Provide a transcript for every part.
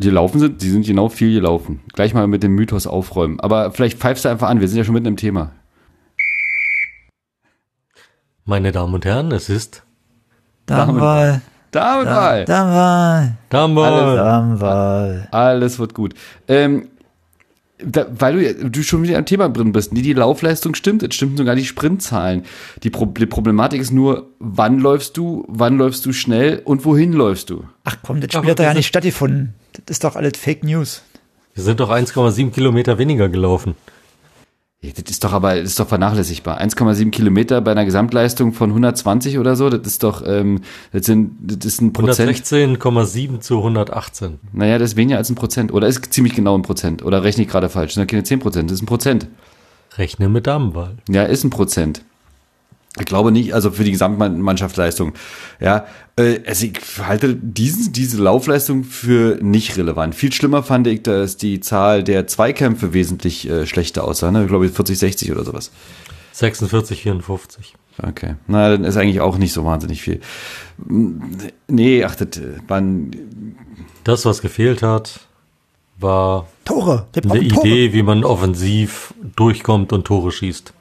Die laufen sind, die sind genau viel gelaufen. Gleich mal mit dem Mythos aufräumen. Aber vielleicht pfeifst du einfach an, wir sind ja schon mitten im Thema. Meine Damen und Herren, es ist Damenwahl. Damenwahl. Damenwahl. Damenwahl. Damenwahl. Alles wird gut. Ähm, da, weil du, du schon wieder am Thema drin bist. Nee, die Laufleistung stimmt, es stimmen sogar die Sprintzahlen. Die, Pro die Problematik ist nur, wann läufst du, wann läufst du schnell und wohin läufst du? Ach komm, das Ach, Spiel hat da ja nicht stattgefunden. Das ist doch alles Fake News. Wir sind doch 1,7 Kilometer weniger gelaufen. Ja, das ist doch aber, das ist doch vernachlässigbar. 1,7 Kilometer bei einer Gesamtleistung von 120 oder so, das ist doch, ähm, das sind, das ist ein Prozent. 116,7 zu 118. Naja, das ist weniger als ein Prozent. Oder ist ziemlich genau ein Prozent. Oder rechne ich gerade falsch? Das sind ja keine 10 Prozent, das ist ein Prozent. Rechne mit Damenwahl. Ja, ist ein Prozent. Ich glaube nicht, also für die Gesamtmannschaftsleistung. Ja, äh, also ich halte diesen, diese Laufleistung für nicht relevant. Viel schlimmer fand ich, dass die Zahl der Zweikämpfe wesentlich äh, schlechter aussah. Ne? Ich glaube 40, 60 oder sowas. 46, 54. Okay. Na, dann ist eigentlich auch nicht so wahnsinnig viel. Nee, ach, das äh, waren, Das, was gefehlt hat, war Tore. Eine Tore. Idee, wie man offensiv durchkommt und Tore schießt.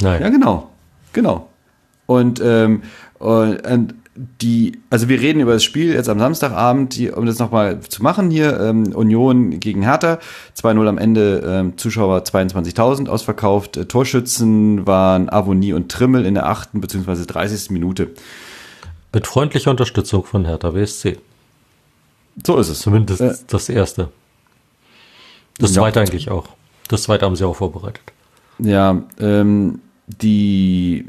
Nein. Ja, genau. Genau. Und, ähm, und, und die, also wir reden über das Spiel jetzt am Samstagabend, die, um das nochmal zu machen hier, ähm, Union gegen Hertha, 2-0 am Ende, ähm, Zuschauer 22.000 ausverkauft, äh, Torschützen waren Avonie und Trimmel in der achten bzw. 30. Minute. Mit freundlicher Unterstützung von Hertha BSC. So ist es. Zumindest Äh, das erste. Das Ja. zweite eigentlich auch. Das zweite haben sie auch vorbereitet. Ja, ähm, die,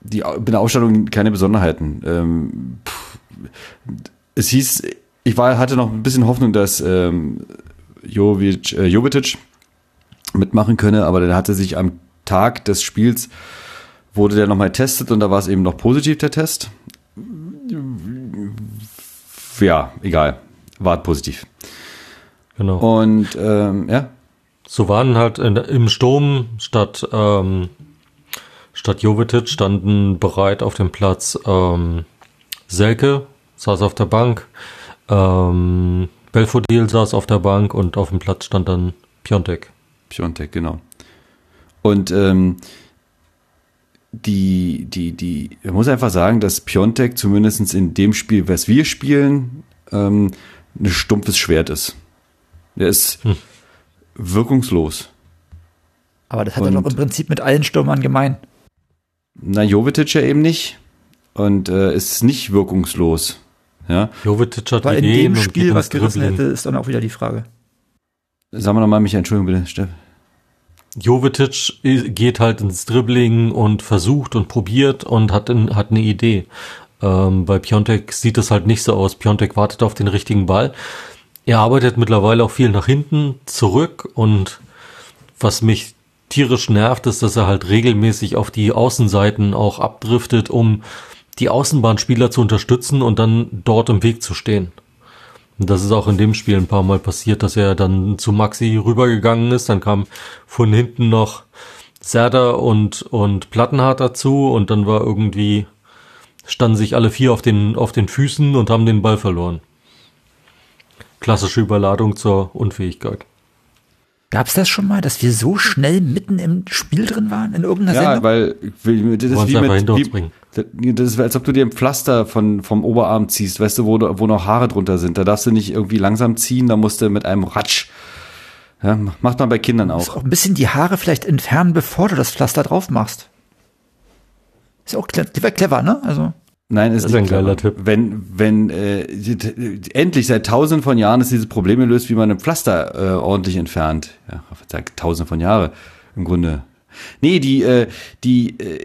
die in der Ausstattung keine Besonderheiten. Ähm, pff, es hieß, ich war, hatte noch ein bisschen Hoffnung, dass ähm, Jovic, äh, Jovetic mitmachen könne, aber der hatte sich am Tag des Spiels wurde der nochmal getestet und da war es eben noch positiv, der Test. Ja, egal. War positiv. Genau. Und ähm, ja, So waren halt in, im Sturm statt, ähm, statt Jovetic standen bereit auf dem Platz ähm, Selke, saß auf der Bank, ähm, Belfodil saß auf der Bank und auf dem Platz stand dann Piontek. Piontek, genau. Und ähm, die, die, die, ich muss einfach sagen, dass Piontek zumindest in dem Spiel, was wir spielen, ähm, ein stumpfes Schwert ist. Der ist Hm. Wirkungslos. Aber das hat er doch im Prinzip mit allen Stürmern gemein. Na, Jovetic ja eben nicht. Und äh, ist nicht wirkungslos. Ja, Jovetic hat Weil in dem Spiel, geht was gerissen Dribbling. hätte, ist dann auch wieder die Frage. sagen wir nochmal, Michael, Entschuldigung bitte, Steff. Jovetic geht halt ins Dribbling und versucht und probiert und hat, ein, hat eine Idee. Ähm, bei Piontek sieht es halt nicht so aus. Piontek wartet auf den richtigen Ball. Er arbeitet mittlerweile auch viel nach hinten zurück und was mich tierisch nervt, ist, dass er halt regelmäßig auf die Außenseiten auch abdriftet, um die Außenbahnspieler zu unterstützen und dann dort im Weg zu stehen. Und das ist auch in dem Spiel ein paar Mal passiert, dass er dann zu Maxi rübergegangen ist. Dann kam von hinten noch Serda und, und Plattenhardt dazu und dann war irgendwie, standen sich alle vier auf den, auf den Füßen und haben den Ball verloren. Klassische Überladung zur Unfähigkeit. Gab es das schon mal, dass wir so schnell mitten im Spiel drin waren in irgendeiner Ja, Sendung? weil weil das ist wie mit, wie, das ist, als ob du dir ein Pflaster von, vom Oberarm ziehst, weißt du, wo, du- wo noch Haare drunter sind. Da darfst du nicht irgendwie langsam ziehen, da musst du mit einem Ratsch. Ja, macht man bei Kindern auch. auch ein bisschen die Haare vielleicht entfernen, bevor du das Pflaster drauf machst. Ist auch cle clever, clever, ne? Also, Nein, ist, Das ist nicht ein geiler clever. Tipp. Wenn, wenn äh, die- die- endlich seit tausenden von Jahren ist dieses Problem gelöst, wie man ein Pflaster äh, ordentlich entfernt. Ja, seit tausende von Jahren im Grunde. Nee, die, äh, die, äh,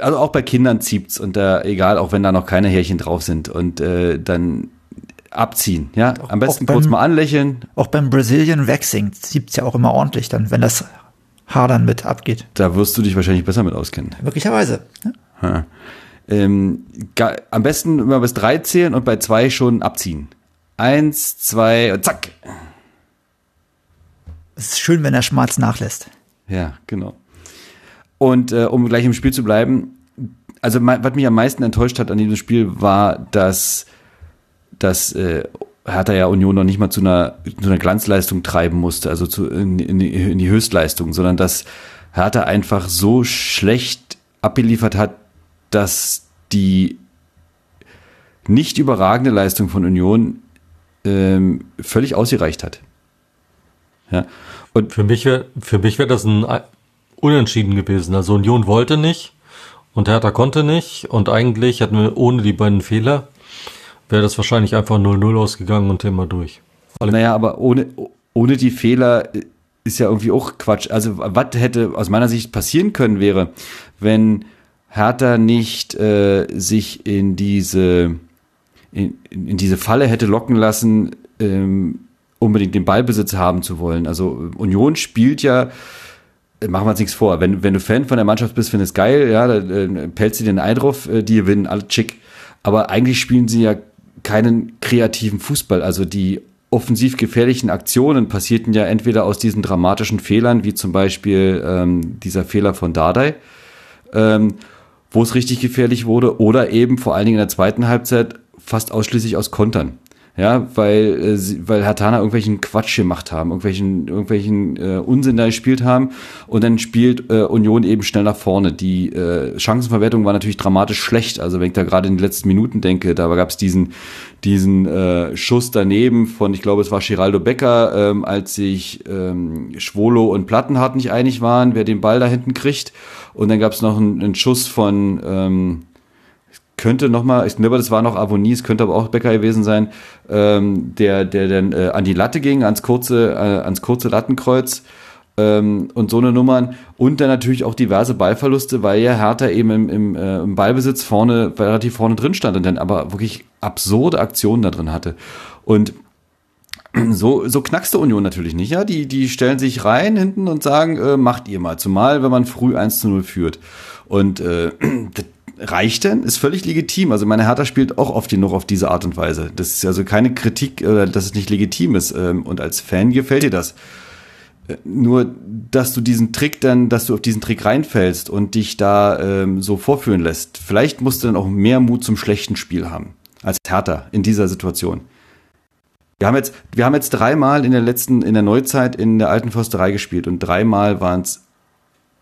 also auch bei Kindern zieht's und da, egal, auch wenn da noch keine Härchen drauf sind und äh, dann abziehen, ja. Am besten auch beim- kurz mal anlächeln. auch beim Brazilian Waxing siebt's ja auch immer ordentlich dann, wenn das Haar dann mit abgeht. Da wirst du dich wahrscheinlich besser mit auskennen. Möglicherweise. Ne? Ha. Ähm, am besten immer bis drei zählen und bei zwei schon abziehen. Eins, zwei und zack. Es ist schön, wenn der Schmerz nachlässt. Ja, genau. Und äh, um gleich im Spiel zu bleiben, also was mich am meisten enttäuscht hat an diesem Spiel war, dass dass äh, Hertha ja Union noch nicht mal zu einer, zu einer Glanzleistung treiben musste, also zu, in, in, in die Höchstleistung, sondern dass Hertha einfach so schlecht abgeliefert hat, dass die nicht überragende Leistung von Union ähm, völlig ausgereicht hat. Ja. Und für mich wäre für mich wäre das ein Unentschieden gewesen. Also Union wollte nicht und Hertha konnte nicht und eigentlich hatten wir ohne die beiden Fehler wäre das wahrscheinlich einfach 0-0 ausgegangen und Thema durch. Alle naja, aber ohne, ohne die Fehler ist ja irgendwie auch Quatsch. Also was hätte aus meiner Sicht passieren können wäre, wenn Hertha nicht äh, sich in diese in, in diese Falle hätte locken lassen, ähm, unbedingt den Ballbesitz haben zu wollen. Also Union spielt ja, machen wir uns nichts vor, wenn, wenn du Fan von der Mannschaft bist, findest geil, ja, da äh, pelzt sie den Eindruck, äh, die gewinnen, alle chick. Aber eigentlich spielen sie ja keinen kreativen Fußball. Also die offensiv gefährlichen Aktionen passierten ja entweder aus diesen dramatischen Fehlern, wie zum Beispiel ähm, dieser Fehler von Dardai, ähm, wo es richtig gefährlich wurde, oder eben vor allen Dingen in der zweiten Halbzeit fast ausschließlich aus Kontern. Ja, weil, äh, weil Hatana irgendwelchen Quatsch gemacht haben, irgendwelchen, irgendwelchen äh, Unsinn da gespielt haben und dann spielt äh, Union eben schnell nach vorne. Die äh, Chancenverwertung war natürlich dramatisch schlecht. Also wenn ich da gerade in den letzten Minuten denke, da gab es diesen, diesen äh, Schuss daneben von, ich glaube, es war Giraldo Becker, ähm, als sich ähm, Schwolo und Plattenhardt nicht einig waren, wer den Ball da hinten kriegt. Und dann gab es noch einen, einen Schuss von ähm, könnte nochmal, ich glaube, das war noch Avonie, es könnte aber auch Becker gewesen sein, ähm, der, der dann äh, an die Latte ging, ans kurze, äh, ans kurze Lattenkreuz ähm, und so eine Nummern. Und dann natürlich auch diverse Ballverluste, weil ja Hertha eben im, im, äh, im Ballbesitz vorne, relativ vorne drin stand und dann aber wirklich absurde Aktionen da drin hatte. Und so, so knackste Union natürlich nicht, ja. Die, die stellen sich rein hinten und sagen, äh, macht ihr mal. Zumal, wenn man früh 1 zu 0 führt. Und äh, reicht denn? Ist völlig legitim. Also meine Hertha spielt auch oft genug auf diese Art und Weise. Das ist also keine Kritik, oder dass es nicht legitim ist. Ähm, und als Fan gefällt dir das. Äh, nur, dass du diesen Trick dann, dass du auf diesen Trick reinfällst und dich da ähm, so vorführen lässt. Vielleicht musst du dann auch mehr Mut zum schlechten Spiel haben als Hertha in dieser Situation. Wir haben jetzt, wir haben jetzt dreimal in der letzten, in der Neuzeit in der alten Försterei gespielt und dreimal waren es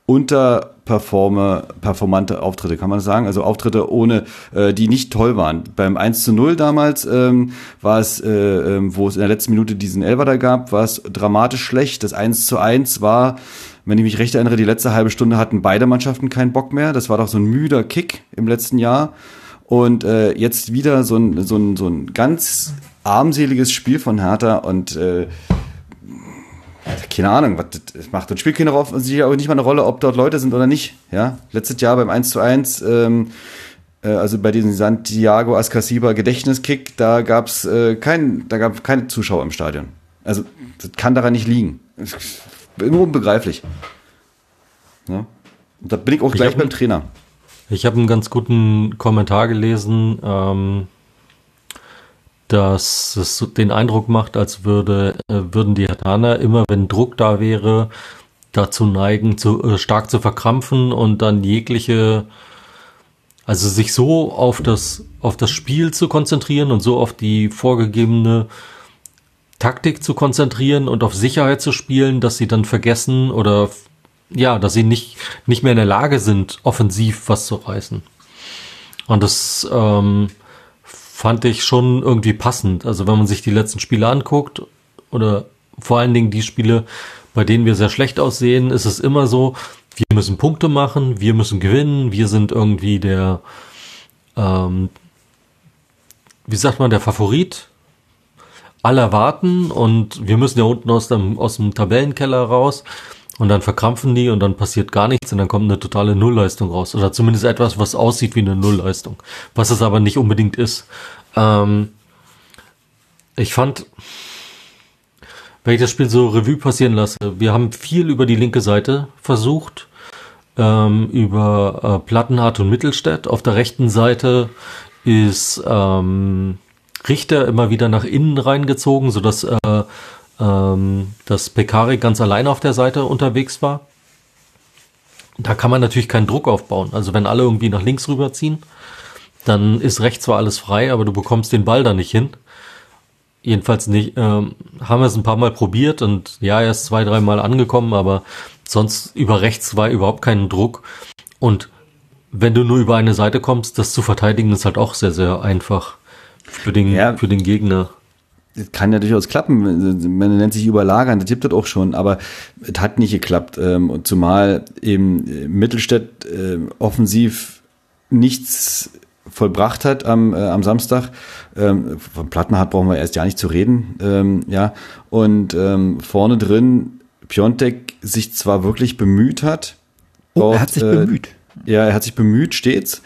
unterperforme, performante Auftritte, kann man das sagen? Also Auftritte ohne, äh, die nicht toll waren. Beim 1 zu 0 damals ähm, war es, äh, äh, wo es in der letzten Minute diesen Elfer da gab, war es dramatisch schlecht. Das 1 zu 1 war, wenn ich mich recht erinnere, die letzte halbe Stunde hatten beide Mannschaften keinen Bock mehr. Das war doch so ein müder Kick im letzten Jahr. Und äh, jetzt wieder so ein, so, ein, so ein ganz armseliges Spiel von Hertha und äh, keine Ahnung, was das macht. Und spielt keine Rolle, nicht mal eine Rolle, ob dort Leute sind oder nicht. Ja, letztes Jahr beim 1 zu 1, ähm, äh, also bei diesem Santiago Ascasiba Gedächtniskick, da gab's äh, kein, da gab keine Zuschauer im Stadion. Also das kann daran nicht liegen. Nur unbegreiflich. Ja? Und da bin ich auch gleich ich beim Trainer. Ich habe einen ganz guten Kommentar gelesen. Ähm dass es den Eindruck macht, als würde, äh, würden die Hataner immer, wenn Druck da wäre, dazu neigen, zu, äh, stark zu verkrampfen und dann jegliche, also sich so auf das, auf das Spiel zu konzentrieren und so auf die vorgegebene Taktik zu konzentrieren und auf Sicherheit zu spielen, dass sie dann vergessen oder ja, dass sie nicht, nicht mehr in der Lage sind, offensiv was zu reißen. Und das, ähm, fand ich schon irgendwie passend. Also wenn man sich die letzten Spiele anguckt oder vor allen Dingen die Spiele, bei denen wir sehr schlecht aussehen, ist es immer so, wir müssen Punkte machen, wir müssen gewinnen, wir sind irgendwie der, ähm, wie sagt man, der Favorit. Alle warten und wir müssen ja unten aus dem, aus dem Tabellenkeller raus und dann verkrampfen die und dann passiert gar nichts und dann kommt eine totale Nullleistung raus. Oder zumindest etwas, was aussieht wie eine Nullleistung. Was es aber nicht unbedingt ist. Ähm, ich fand, wenn ich das Spiel so Revue passieren lasse, wir haben viel über die linke Seite versucht. Ähm, über äh, Plattenhardt und Mittelstädt. Auf der rechten Seite ist ähm, Richter immer wieder nach innen reingezogen, sodass äh, ähm, dass Pekari ganz allein auf der Seite unterwegs war. Da kann man natürlich keinen Druck aufbauen. Also wenn alle irgendwie nach links rüberziehen, dann ist rechts zwar alles frei, aber du bekommst den Ball da nicht hin. Jedenfalls nicht, ähm, haben wir es ein paar Mal probiert und ja, er ist zwei, dreimal angekommen, aber sonst über rechts war überhaupt keinen Druck. Und wenn du nur über eine Seite kommst, das zu verteidigen ist halt auch sehr, sehr einfach für den, Ja. für den Gegner. Das kann ja durchaus klappen. Man nennt sich überlagern, das gibt das auch schon, aber es hat nicht geklappt. Ähm, Und zumal eben äh, Mittelstädt äh, offensiv nichts vollbracht hat am, äh, am Samstag. Ähm, von Plattenhardt brauchen wir erst ja nicht zu reden. Ähm, ja. Und ähm, vorne drin Piontek sich zwar wirklich bemüht hat. Oh, er hat sich äh, bemüht. Ja, er hat sich bemüht stets,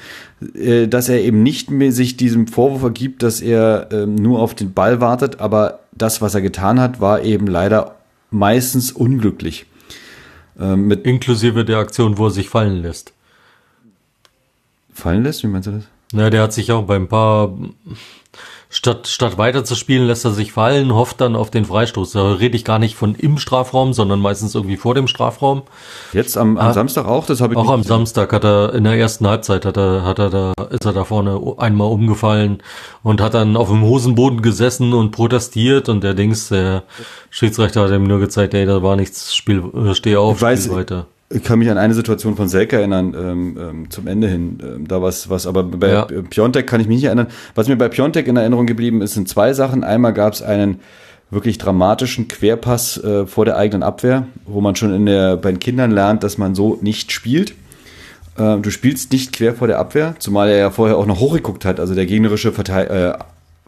äh, dass er eben nicht mehr sich diesem Vorwurf ergibt, dass er ähm, nur auf den Ball wartet, aber das, was er getan hat, war eben leider meistens unglücklich. Ähm, mit Inklusive der Aktion, wo er sich fallen lässt. fallen lässt, wie meinst du das? Na, der hat sich auch beim paar statt statt weiter zu spielen, lässt er sich fallen, hofft dann auf den Freistoß. Da rede ich gar nicht von im Strafraum, sondern meistens irgendwie vor dem Strafraum. Jetzt am, am Ah. Samstag auch, das habe ich Auch am gesehen. Samstag hat er in der ersten Halbzeit hat er hat er da ist er da vorne einmal umgefallen und hat dann auf dem Hosenboden gesessen und protestiert und der Dings der Schiedsrichter hat ihm nur gezeigt, ey, da war nichts, Spiel äh, steh auf, Ich weiß- spiel weiter. Ich kann mich an eine Situation von Selke erinnern, ähm, ähm, zum Ende hin. Ähm, da was, was, aber bei Ja. Piontek kann ich mich nicht erinnern. Was mir bei Piontek in Erinnerung geblieben ist, sind zwei Sachen. Einmal gab es einen wirklich dramatischen Querpass äh, vor der eigenen Abwehr, wo man schon in der, bei den Kindern lernt, dass man so nicht spielt. Äh, du spielst nicht quer vor der Abwehr, zumal er ja vorher auch noch hochgeguckt hat. Also der gegnerische Vertei äh,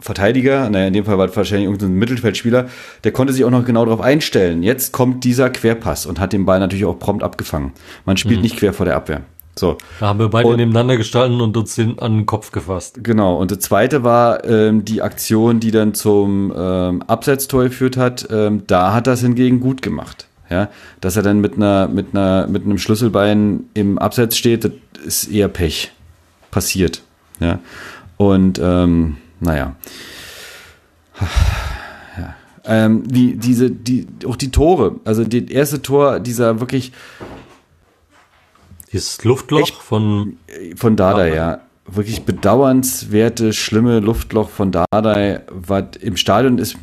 Verteidiger, naja, in dem Fall war es wahrscheinlich irgendein Mittelfeldspieler, der konnte sich auch noch genau darauf einstellen. Jetzt kommt dieser Querpass und hat den Ball natürlich auch prompt abgefangen. Man spielt nicht quer vor der Abwehr. So, Da haben wir beide Und- nebeneinander gestanden und uns den an den Kopf gefasst. genau. Und das zweite war ähm, die Aktion, die dann zum ähm, Abseitstor geführt hat. Ähm, da hat es hingegen gut gemacht. Ja, dass er dann mit einer, mit einer, mit einem Schlüsselbein im Abseits steht, das ist eher Pech. Passiert. Ja. Und ähm, naja. Ja. Ähm, die, diese, die, auch die Tore, also das erste Tor, dieser wirklich Dieses Luftloch Echt? von von Dardai, Ja. Wirklich bedauernswerte, schlimme Luftloch von Dardai, was im Stadion ist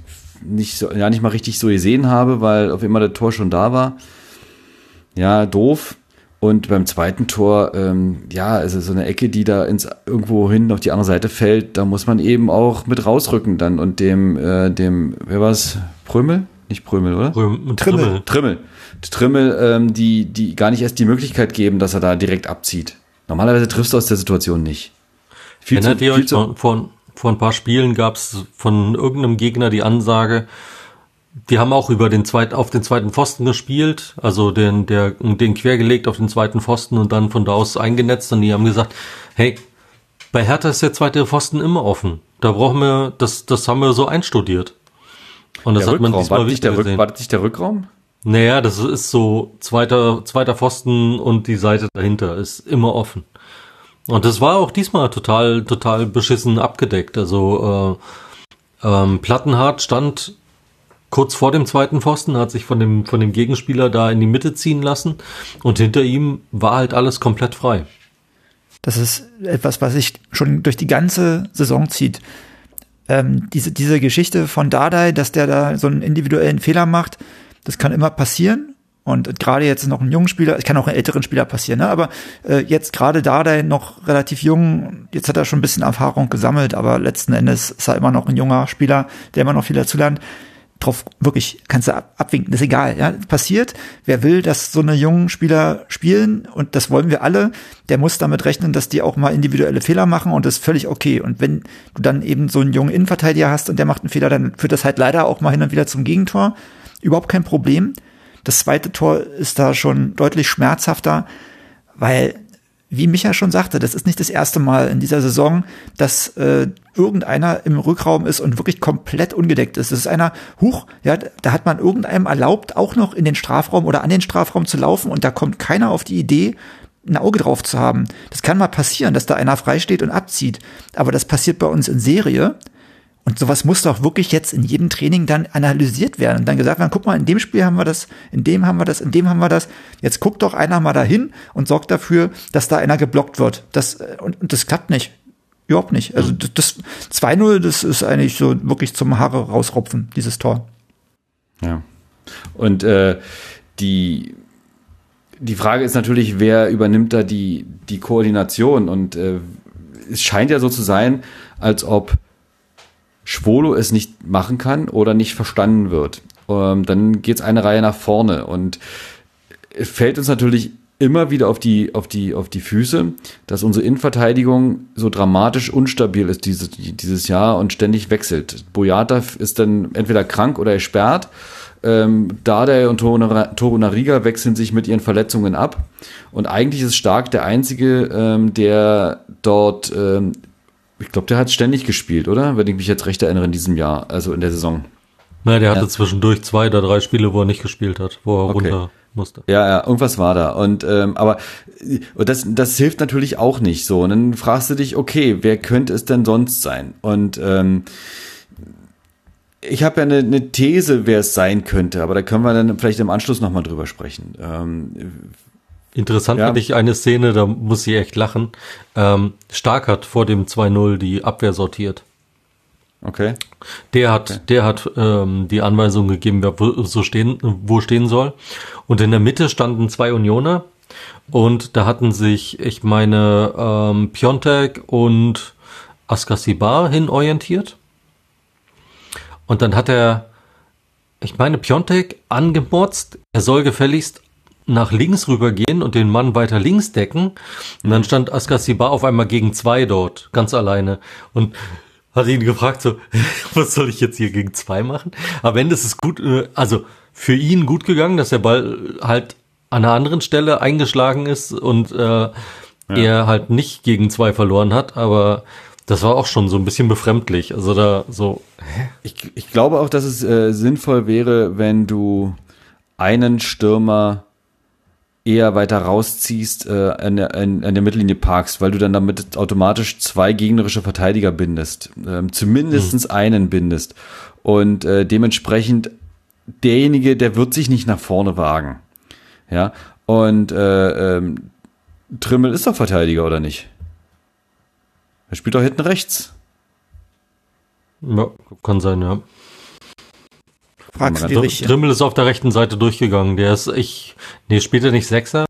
nicht so, ja nicht mal richtig so gesehen habe, weil auf immer das Tor schon da war. Ja, doof. Und beim zweiten Tor, ähm, ja, also so eine Ecke, die da ins irgendwo hin auf die andere Seite fällt, da muss man eben auch mit rausrücken dann und dem, äh, dem, wer war's? Prömel? Nicht Prömel, oder? Röm- Trimmel. Trimmel. Trimmel. Ähm, die, die gar nicht erst die Möglichkeit geben, dass er da direkt abzieht. Normalerweise triffst du aus der Situation nicht. Viel Erinnert ihr viel euch, vor, vor, vor ein paar Spielen gab es von irgendeinem Gegner die Ansage, die haben auch über den zweiten, auf den zweiten Pfosten gespielt, also den, der, den quergelegt auf den zweiten Pfosten und dann von da aus eingenetzt und die haben gesagt, hey, bei Hertha ist der zweite Pfosten immer offen. Da brauchen wir, das, das haben wir so einstudiert. Und das der hat man Rückraum, war diesmal nicht wieder der Rück, gesehen. war das nicht der Rückraum? Naja, das ist so zweiter, zweiter Pfosten und die Seite dahinter ist immer offen. Und das war auch diesmal total, total beschissen abgedeckt. Also äh, ähm, Plattenhardt stand kurz vor dem zweiten Pfosten, hat sich von dem, von dem Gegenspieler da in die Mitte ziehen lassen und hinter ihm war halt alles komplett frei. Das ist etwas, was sich schon durch die ganze Saison zieht. Ähm, diese, diese Geschichte von Dardai, dass der da so einen individuellen Fehler macht, das kann immer passieren. Und gerade jetzt noch ein junger Spieler, es kann auch einen älteren Spieler passieren, ne? aber äh, jetzt gerade Dardai noch relativ jung, jetzt hat er schon ein bisschen Erfahrung gesammelt, aber letzten Endes ist er immer noch ein junger Spieler, der immer noch viel dazu lernt. Drauf wirklich kannst du ab, abwinken, ist egal, ja, passiert. Wer will, dass so eine jungen Spieler spielen und das wollen wir alle, der muss damit rechnen, dass die auch mal individuelle Fehler machen und das ist völlig okay. Und wenn du dann eben so einen jungen Innenverteidiger hast und der macht einen Fehler, dann führt das halt leider auch mal hin und wieder zum Gegentor. Überhaupt kein Problem. Das zweite Tor ist da schon deutlich schmerzhafter, weil, wie Micha schon sagte, das ist nicht das erste Mal in dieser Saison, dass äh, irgendeiner im Rückraum ist und wirklich komplett ungedeckt ist. Das ist einer, huch, ja, da hat man irgendeinem erlaubt, auch noch in den Strafraum oder an den Strafraum zu laufen und da kommt keiner auf die Idee, ein Auge drauf zu haben. Das kann mal passieren, dass da einer freisteht und abzieht. Aber das passiert bei uns in Serie. Und sowas muss doch wirklich jetzt in jedem Training dann analysiert werden und dann gesagt werden, guck mal, in dem Spiel haben wir das, in dem haben wir das, in dem haben wir das. Jetzt guckt doch einer mal dahin und sorgt dafür, dass da einer geblockt wird. Das, äh, und, und das klappt nicht. überhaupt nicht. Also das, das 2-0, das ist eigentlich so wirklich zum Haare rausropfen, dieses Tor. Ja. Und äh, die, die Frage ist natürlich, wer übernimmt da die, die Koordination? Und äh, es scheint ja so zu sein, als ob Schwolo es nicht machen kann oder nicht verstanden wird. Ähm, dann geht es eine Reihe nach vorne und es fällt uns natürlich immer wieder auf die, auf die, auf die Füße, dass unsere Innenverteidigung so dramatisch unstabil ist dieses, dieses Jahr und ständig wechselt. Boyata ist dann entweder krank oder er sperrt. Ähm, Dardai und Torunariga wechseln sich mit ihren Verletzungen ab. Und eigentlich ist Stark der Einzige, ähm, der dort, ähm, ich glaube, der hat ständig gespielt, oder? Wenn ich mich jetzt recht erinnere in diesem Jahr, also in der Saison. Naja, der hatte ja. zwischendurch zwei oder drei Spiele, wo er nicht gespielt hat, wo er okay. runter musste. Ja, ja, irgendwas war da. Und ähm, aber und das, das hilft natürlich auch nicht so. Und dann fragst du dich, okay, wer könnte es denn sonst sein? Und ähm, ich habe ja eine, eine These, wer es sein könnte, aber da können wir dann vielleicht im Anschluss nochmal drüber sprechen. Ähm, Interessant ja. fand ich eine Szene, da muss ich echt lachen. Ähm, Stark hat vor dem 2-0 die Abwehr sortiert. Okay. Der hat, okay. der hat ähm, die Anweisung gegeben, wer wo, so stehen, wo stehen soll. Und in der Mitte standen zwei Unioner und da hatten sich, ich meine, ähm, Piontek und Askasibar hin orientiert. Und dann hat er, ich meine, Piontek angemotzt, er soll gefälligst nach links rübergehen und den Mann weiter links decken. Und dann stand Askasibar auf einmal gegen zwei dort, ganz alleine. Und hat ihn gefragt, so, was soll ich jetzt hier gegen zwei machen? Aber wenn das ist gut, äh, also für ihn gut gegangen, dass der Ball halt an einer anderen Stelle eingeschlagen ist und äh, ja. er halt nicht gegen zwei verloren hat, aber das war auch schon so ein bisschen befremdlich. Also da so. Hä? Ich, ich glaube auch, dass es äh, sinnvoll wäre, wenn du einen Stürmer eher weiter rausziehst, äh, an, der, an, der Mittellinie parkst, weil du dann damit automatisch zwei gegnerische Verteidiger bindest, ähm, zumindestens mhm. einen bindest und äh, dementsprechend derjenige, der wird sich nicht nach vorne wagen, ja und äh, ähm, Trimmel ist doch Verteidiger oder nicht? Er spielt doch hinten rechts. Ja, kann sein, ja. Fragst du dich. Trimmel ist auf der rechten Seite durchgegangen. Der ist, ich, nee, spielt er nicht Sechser?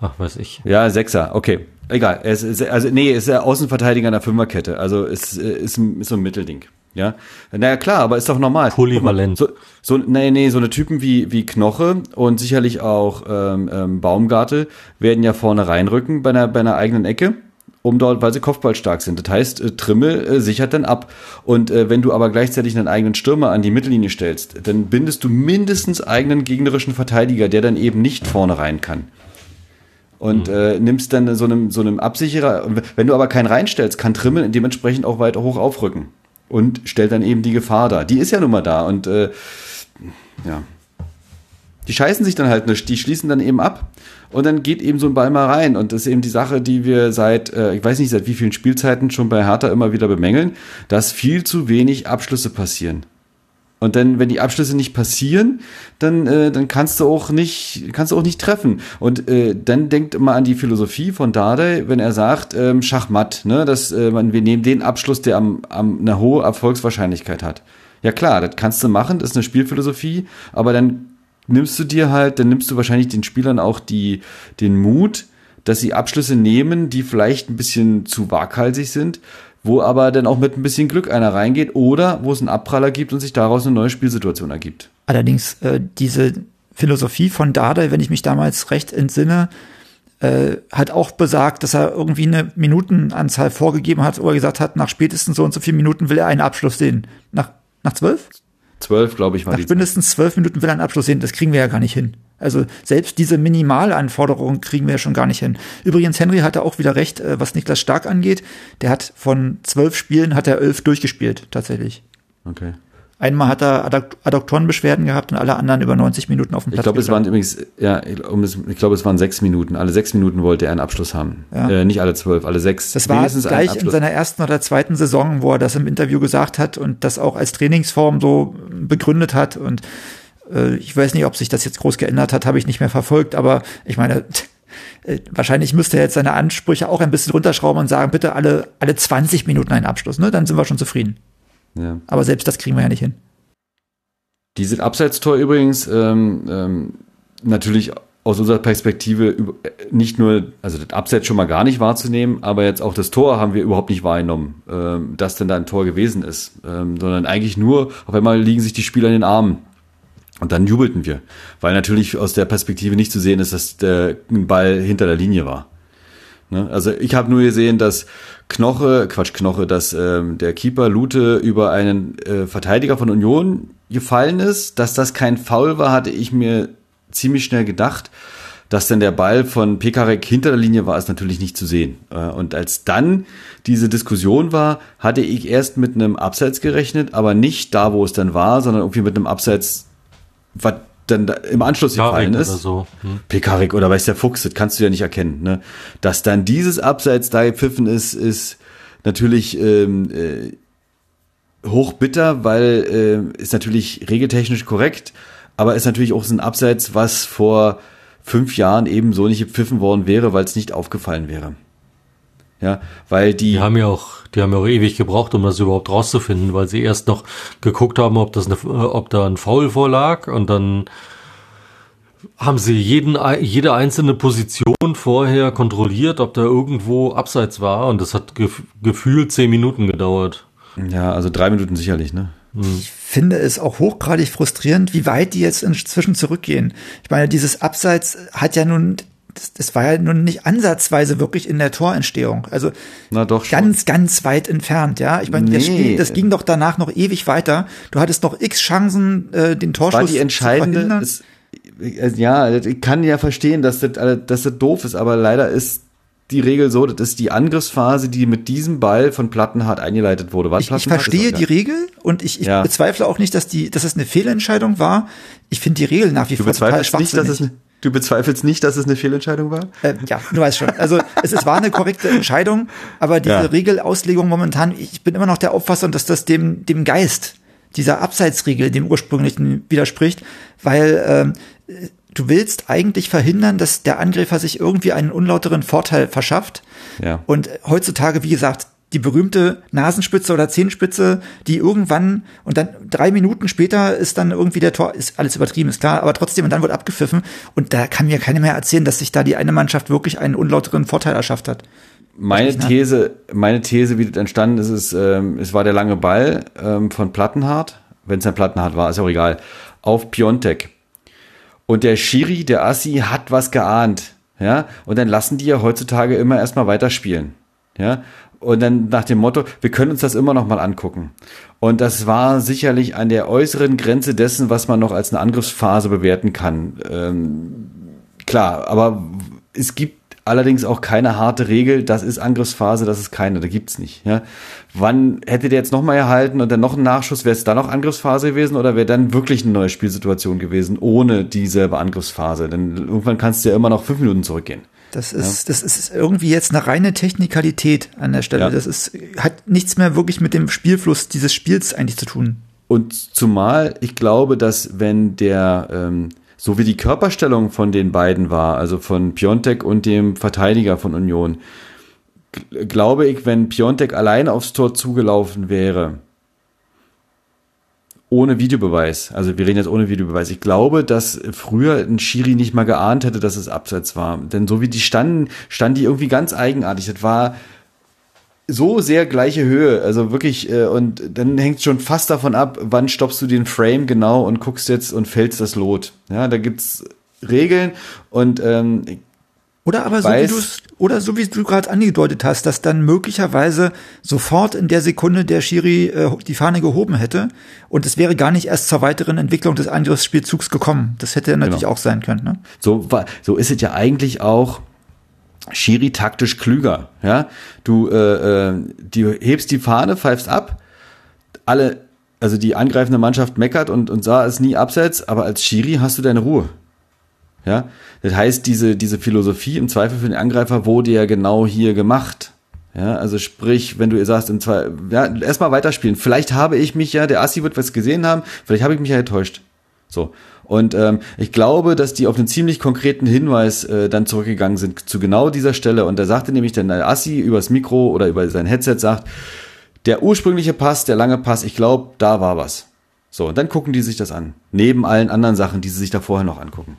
Ach, weiß ich. Ja, Sechser, okay. Egal. Er ist, also, nee, ist er Außenverteidiger in der Fünferkette. Also, ist, ist, ist so ein Mittelding. Ja, naja, klar, aber ist doch normal. Polyvalent. So, so, nee, nee, so eine Typen wie, wie Knoche und sicherlich auch ähm, ähm, Baumgartel werden ja vorne reinrücken bei einer, bei einer eigenen Ecke um dort, weil sie kopfballstark sind. Das heißt, äh, Trimmel äh, sichert dann ab. Und äh, wenn du aber gleichzeitig einen eigenen Stürmer an die Mittellinie stellst, dann bindest du mindestens eigenen gegnerischen Verteidiger, der dann eben nicht vorne rein kann. Und mhm. äh, nimmst dann so einem, so einem Absicherer. Wenn du aber keinen reinstellst, kann Trimmel dementsprechend auch weiter hoch aufrücken. Und stellt dann eben die Gefahr da. Die ist ja nun mal da. Und äh, ja. Die scheißen sich dann halt nicht, die schließen dann eben ab und dann geht eben so ein Ball mal rein. Und das ist eben die Sache, die wir seit, äh, ich weiß nicht, seit wie vielen Spielzeiten schon bei Hertha immer wieder bemängeln, dass viel zu wenig Abschlüsse passieren. Und dann, wenn die Abschlüsse nicht passieren, dann, äh, dann kannst du auch nicht, kannst du auch nicht treffen. Und äh, dann denkt immer an die Philosophie von Dardai, wenn er sagt, ähm, Schachmatt, ne, dass äh, man, wir nehmen den Abschluss, der am, am eine hohe Erfolgswahrscheinlichkeit hat. Ja klar, das kannst du machen, das ist eine Spielphilosophie, aber dann nimmst du dir halt, dann nimmst du wahrscheinlich den Spielern auch die, den Mut, dass sie Abschlüsse nehmen, die vielleicht ein bisschen zu waghalsig sind, wo aber dann auch mit ein bisschen Glück einer reingeht oder wo es einen Abpraller gibt und sich daraus eine neue Spielsituation ergibt. Allerdings äh, diese Philosophie von Dardai, wenn ich mich damals recht entsinne, äh, hat auch besagt, dass er irgendwie eine Minutenanzahl vorgegeben hat, wo er gesagt hat, nach spätestens so und so vielen Minuten will er einen Abschluss sehen. Nach, nach zwölf? Zwölf, glaube ich, war Nach mindestens zwölf Minuten will er einen Abschluss sehen. Das kriegen wir ja gar nicht hin. Also selbst diese Minimalanforderungen kriegen wir ja schon gar nicht hin. Übrigens, Henry hatte auch wieder recht, äh, was Niklas Stark angeht. Der hat von zwölf Spielen hat er elf durchgespielt, tatsächlich. Okay. Einmal hat er Adduktorenbeschwerden gehabt und alle anderen über 90 Minuten auf dem Platz. Ich glaube, es waren übrigens, ja, ich glaube, es waren sechs Minuten. Alle sechs Minuten wollte er einen Abschluss haben. Ja. Äh, nicht alle zwölf, alle sechs. Das war gleich in seiner ersten oder zweiten Saison, wo er das im Interview gesagt hat und das auch als Trainingsform so begründet hat. Und äh, ich weiß nicht, ob sich das jetzt groß geändert hat, habe ich nicht mehr verfolgt, aber ich meine, Äh, wahrscheinlich müsste er jetzt seine Ansprüche auch ein bisschen runterschrauben und sagen, bitte alle, alle 20 Minuten einen Abschluss, ne? Dann sind wir schon zufrieden. Ja. Aber selbst das kriegen wir ja nicht hin. Dieses Abseitstor übrigens ähm, ähm, natürlich aus unserer Perspektive nicht nur, also das Abseits schon mal gar nicht wahrzunehmen, aber jetzt auch das Tor haben wir überhaupt nicht wahrgenommen, ähm, dass denn da ein Tor gewesen ist, ähm, sondern eigentlich nur, auf einmal liegen sich die Spieler in den Armen. Und dann jubelten wir, weil natürlich aus der Perspektive nicht zu sehen ist, dass der Ball hinter der Linie war. Ne? Also ich habe nur gesehen, dass Knoche, Quatsch, Knoche, dass ähm, der Keeper Lute über einen äh, Verteidiger von Union gefallen ist. Dass das kein Foul war, hatte ich mir ziemlich schnell gedacht. Dass denn der Ball von Pekarek hinter der Linie war, ist natürlich nicht zu sehen. Äh, und als dann diese Diskussion war, hatte ich erst mit einem Abseits gerechnet, aber nicht da, wo es dann war, sondern irgendwie mit einem Abseits, was dann im Anschluss gefallen ist. Oder so. Hm. Pekarik oder weiß der Fuchs, das kannst du ja nicht erkennen. Ne? Dass dann dieses Abseits da gepfiffen ist, ist natürlich ähm, äh, hochbitter, weil äh, ist natürlich regeltechnisch korrekt, aber ist natürlich auch so ein Abseits, was vor fünf Jahren eben so nicht gepfiffen worden wäre, weil es nicht aufgefallen wäre. Ja, weil die. Die haben ja auch, die haben ja auch ewig gebraucht, um das überhaupt rauszufinden, weil sie erst noch geguckt haben, ob das eine, ob da ein Foul vorlag und dann haben sie jeden, jede einzelne Position vorher kontrolliert, ob da irgendwo abseits war und das hat gef gefühlt zehn Minuten gedauert. Ja, also drei Minuten sicherlich, ne? Hm. Ich finde es auch hochgradig frustrierend, wie weit die jetzt inzwischen zurückgehen. Ich meine, dieses Abseits hat ja nun das, das war ja nun nicht ansatzweise wirklich in der Torentstehung. Also Na doch ganz, schon. ganz weit entfernt, ja. Ich meine, nee. das Spiel, das ging doch danach noch ewig weiter. Du hattest noch x Chancen, äh, den Torschuss war die entscheidende, zu ist, äh, ja, ich kann ja verstehen, dass das, dass das doof ist, aber leider ist die Regel so, das ist die Angriffsphase, die mit diesem Ball von Plattenhardt eingeleitet wurde. Was ich, ich verstehe die Regel und ich, ich ja. bezweifle auch nicht, dass die, dass es eine Fehlentscheidung war. Ich finde die Regel nach wie du vor total nicht, dass es eine Du bezweifelst nicht, dass es eine Fehlentscheidung war? Äh, ja, du weißt schon. Also es, es war eine korrekte Entscheidung, aber diese ja. Regelauslegung momentan, ich bin immer noch der Auffassung, dass das dem, dem Geist dieser Abseitsregel, dem ursprünglichen widerspricht, weil ähm, du willst eigentlich verhindern, dass der Angreifer sich irgendwie einen unlauteren Vorteil verschafft. Ja. Und heutzutage, wie gesagt, die berühmte Nasenspitze oder Zehenspitze, die irgendwann und dann drei Minuten später ist dann irgendwie der Tor, ist alles übertrieben, ist klar, aber trotzdem und dann wird abgepfiffen und da kann mir keiner mehr erzählen, dass sich da die eine Mannschaft wirklich einen unlauteren Vorteil erschafft hat. Meine These, meine These, wie das entstanden ist, ist, ähm, es war der lange Ball ähm, von Plattenhardt, wenn es ein Plattenhardt war, ist auch egal, auf Piontek. Und der Schiri, der Assi, hat was geahnt. Ja, und dann lassen die ja heutzutage immer erstmal weiterspielen. Ja, und dann nach dem Motto, wir können uns das immer noch mal angucken. Und das war sicherlich an der äußeren Grenze dessen, was man noch als eine Angriffsphase bewerten kann. Ähm, klar, aber es gibt allerdings auch keine harte Regel, das ist Angriffsphase, das ist keine, da gibt's nicht. Ja. Wann hätte der jetzt nochmal erhalten und dann noch ein Nachschuss, wäre es dann noch Angriffsphase gewesen oder wäre dann wirklich eine neue Spielsituation gewesen ohne dieselbe Angriffsphase? Denn irgendwann kannst du ja immer noch fünf Minuten zurückgehen. Das ist, ja. das ist irgendwie jetzt eine reine Technikalität an der Stelle. Ja. Das ist, hat nichts mehr wirklich mit dem Spielfluss dieses Spiels eigentlich zu tun. Und zumal ich glaube, dass wenn der, ähm, so wie die Körperstellung von den beiden war, also von Piontek und dem Verteidiger von Union, glaube ich, wenn Piontek allein aufs Tor zugelaufen wäre, ohne Videobeweis. Also wir reden jetzt ohne Videobeweis. Ich glaube, dass früher ein Schiri nicht mal geahnt hätte, dass es abseits war. Denn so wie die standen, standen die irgendwie ganz eigenartig. Das war so sehr gleiche Höhe. Also wirklich, äh, und dann hängt schon fast davon ab, wann stoppst du den Frame genau und guckst jetzt und fällst das Lot. Ja, da gibt's Regeln und ähm, oder aber so wie du oder so wie du gerade angedeutet hast, dass dann möglicherweise sofort in der Sekunde der Schiri äh, die Fahne gehoben hätte und es wäre gar nicht erst zur weiteren Entwicklung des Angriffsspielzugs gekommen. Das hätte natürlich genau. auch sein können. Ne? So so ist es ja eigentlich auch. Schiri taktisch klüger. Ja, du äh, äh, die hebst die Fahne, pfeifst ab, alle, also die angreifende Mannschaft meckert und und sah es nie abseits, aber als Schiri hast du deine Ruhe. Ja, das heißt, diese, diese Philosophie im Zweifel für den Angreifer wurde ja genau hier gemacht. Ja, also sprich, wenn du ihr sagst, im Zweifel, ja, erstmal weiterspielen. Vielleicht habe ich mich ja, der Assi wird was gesehen haben, vielleicht habe ich mich ja enttäuscht. So. Und ähm, ich glaube, dass die auf einen ziemlich konkreten Hinweis äh, dann zurückgegangen sind zu genau dieser Stelle. Und da sagte nämlich dann der Assi übers Mikro oder über sein Headset sagt, der ursprüngliche Pass, der lange Pass, ich glaube, da war was. So, und dann gucken die sich das an. Neben allen anderen Sachen, die sie sich da vorher noch angucken.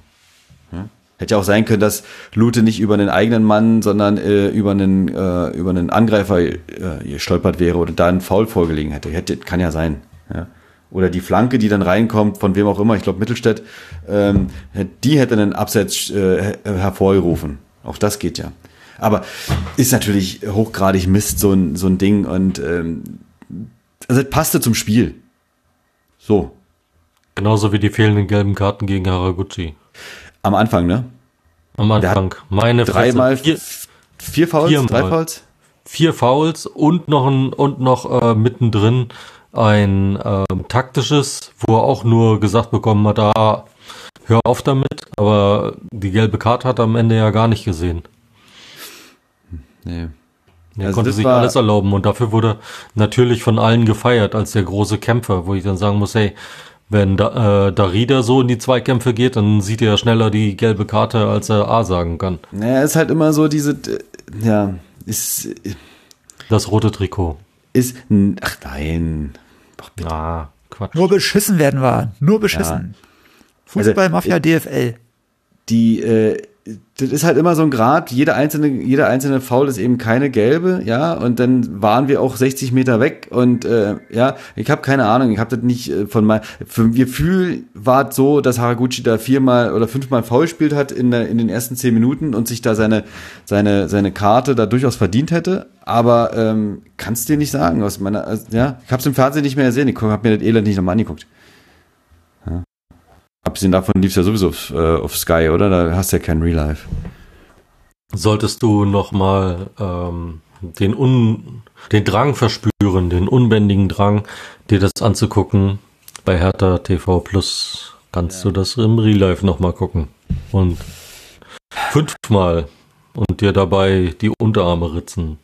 Hätte ja auch sein können, dass Lute nicht über einen eigenen Mann, sondern äh, über, einen, äh, über einen Angreifer äh, gestolpert wäre oder da einen Foul vorgelegen hätte. hätte kann ja sein. Ja? Oder die Flanke, die dann reinkommt, von wem auch immer, ich glaube Mittelstädt, ähm, die hätte einen Absatz äh, hervorgerufen. Auch das geht ja. Aber ist natürlich hochgradig Mist, so ein, so ein Ding. Und ähm, also passte zum Spiel. So. Genauso wie die fehlenden gelben Karten gegen Haraguchi. Am Anfang, ne? Am Anfang. Meine Dreimal vier, vier Fouls, viermal. drei Fouls? Vier Fouls und noch ein, und noch äh, mittendrin ein ähm, taktisches, wo er auch nur gesagt bekommen hat, ah, hör auf damit, aber die gelbe Karte hat er am Ende ja gar nicht gesehen. Nee. Er Also konnte sich alles erlauben und dafür wurde natürlich von allen gefeiert als der große Kämpfer, wo ich dann sagen muss, hey, wenn da, äh, Darida so in die Zweikämpfe geht, dann sieht er schneller die gelbe Karte, als er A sagen kann. Naja, ist halt immer so diese, äh, ja, ist, Das rote Trikot. ist, ach nein. Ach, bitte. Ah, Quatsch. Nur beschissen werden wir. Nur beschissen. Fußball, Mafia, DFL. die, äh, das ist halt immer so ein Grad, jeder einzelne, jeder einzelne Foul ist eben keine gelbe, ja, und dann waren wir auch 60 Meter weg und äh, ja, ich habe keine Ahnung, ich habe das nicht äh, von mal, für Gefühl war es so, dass Haraguchi da viermal oder fünfmal Foul gespielt hat in, der, in den ersten zehn Minuten und sich da seine, seine, seine Karte da durchaus verdient hätte, aber ähm, kannst dir nicht sagen, aus meiner, also, ja, ich habe es im Fernsehen nicht mehr gesehen, ich habe mir das Elend nicht nochmal angeguckt. Abgesehen davon lief's ja sowieso auf, äh, auf Sky, oder? Da hast du ja kein Real Life. Solltest du nochmal ähm, den, un, den Drang verspüren, den unbändigen Drang, dir das anzugucken, bei Hertha TV Plus kannst du das im Real Life nochmal gucken. Und fünfmal und dir dabei die Unterarme ritzen.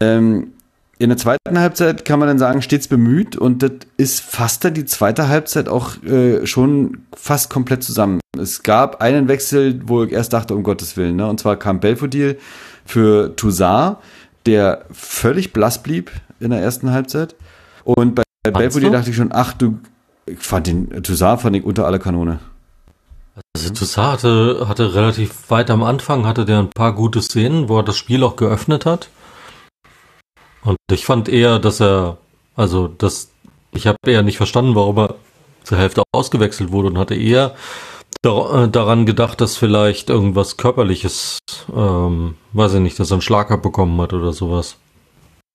Ähm, in der zweiten Halbzeit kann man dann sagen, stets bemüht und das ist fast dann die zweite Halbzeit auch äh, schon fast komplett zusammen. Es gab einen Wechsel, wo ich erst dachte, um Gottes Willen, ne? und zwar kam Belfodil für Toussaint, der völlig blass blieb in der ersten Halbzeit. Und bei Fandst Belfodil du? dachte ich schon, ach du, ich fand den Toussaint fand ich unter aller Kanone. Also Toussaint hatte, hatte relativ weit am Anfang, hatte der ein paar gute Szenen, wo er das Spiel auch geöffnet hat. Und ich fand eher, dass er, also das, ich habe eher nicht verstanden, warum er zur Hälfte ausgewechselt wurde und hatte eher dar äh, daran gedacht, dass vielleicht irgendwas körperliches, ähm, weiß ich nicht, dass er einen Schlag abbekommen hat oder sowas.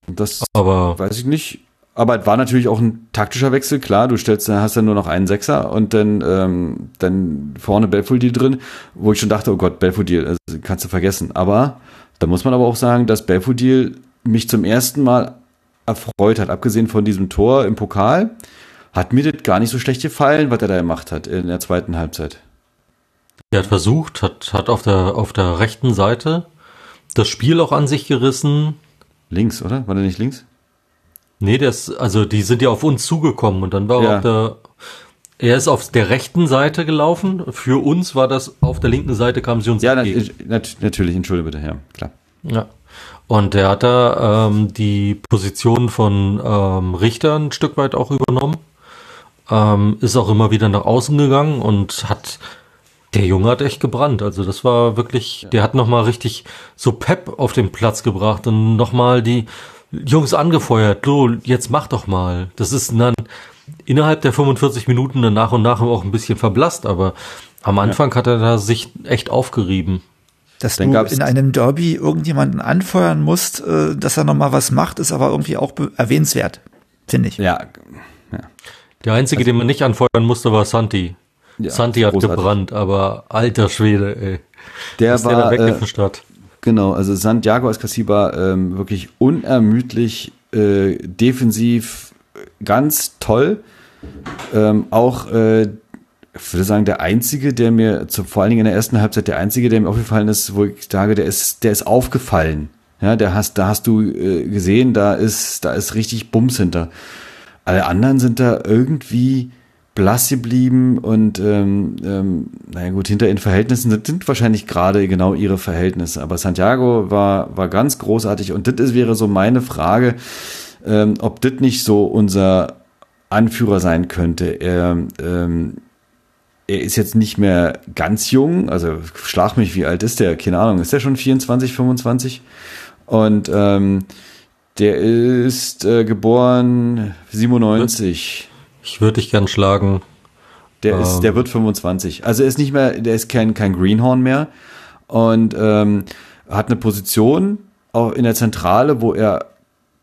Das Aber Weiß ich nicht. Aber es war natürlich auch ein taktischer Wechsel, klar, du stellst, hast dann nur noch einen Sechser und dann, ähm, dann vorne Belfodil drin, wo ich schon dachte, oh Gott, Belfodil, also kannst du vergessen. Aber da muss man aber auch sagen, dass Belfodil mich zum ersten Mal erfreut hat, abgesehen von diesem Tor im Pokal, hat mir das gar nicht so schlecht gefallen, was er da gemacht hat in der zweiten Halbzeit. Er hat versucht, hat, hat auf der, auf der rechten Seite das Spiel auch an sich gerissen. Links, oder? War der nicht links? Nee, der ist, also die sind ja auf uns zugekommen und dann war er Ja. auf der, er ist auf der rechten Seite gelaufen. Für uns war das, auf der linken Seite kamen sie uns Ja, nat entgegen. nat natürlich, entschuldige bitte, ja, klar. Ja. Und der hat da ähm, die Position von ähm, Richter ein Stück weit auch übernommen. Ähm, ist auch immer wieder nach außen gegangen und hat, der Junge hat echt gebrannt. Also das war wirklich, der hat nochmal richtig so Pep auf den Platz gebracht und nochmal die Jungs angefeuert. So, jetzt mach doch mal. Das ist dann innerhalb der 45 Minuten dann nach und nach auch ein bisschen verblasst, aber am Anfang hat er da sich echt aufgerieben. Dass Dann du in einem Derby irgendjemanden anfeuern musst, äh, dass er nochmal was macht, ist aber irgendwie auch erwähnenswert, finde ich. Ja, Der einzige, den man nicht anfeuern musste, war Santi. ja Santi hat großartig. gebrannt, aber alter Schwede, ey. Der Ist der war, da weg äh, der Stadt? Genau, also Santiago Escasiba ähm, wirklich unermüdlich, äh, defensiv äh, ganz toll. Ähm, auch, äh, ich würde sagen, der einzige, der mir, zu, vor allen Dingen in der ersten Halbzeit, der einzige, der mir aufgefallen ist, wo ich sage, der ist, der ist aufgefallen. Ja, der hast, da hast du äh, gesehen, da ist, da ist richtig Bums hinter. Alle anderen sind da irgendwie blass geblieben und ähm, ähm, naja gut, hinter ihren Verhältnissen das sind wahrscheinlich gerade genau ihre Verhältnisse. Aber Santiago war, war ganz großartig und das wäre so meine Frage, ähm, ob das nicht so unser Anführer sein könnte. Er, ähm, er ist jetzt nicht mehr ganz jung, also schlag mich, wie alt ist der? Keine Ahnung, ist der schon 24, 25? Und ähm, der ist äh, geboren 97. Ich würde dich gern schlagen. Der ist, der wird 25. Also er ist nicht mehr, der ist kein, kein Greenhorn mehr und ähm, hat eine Position auch in der Zentrale, wo er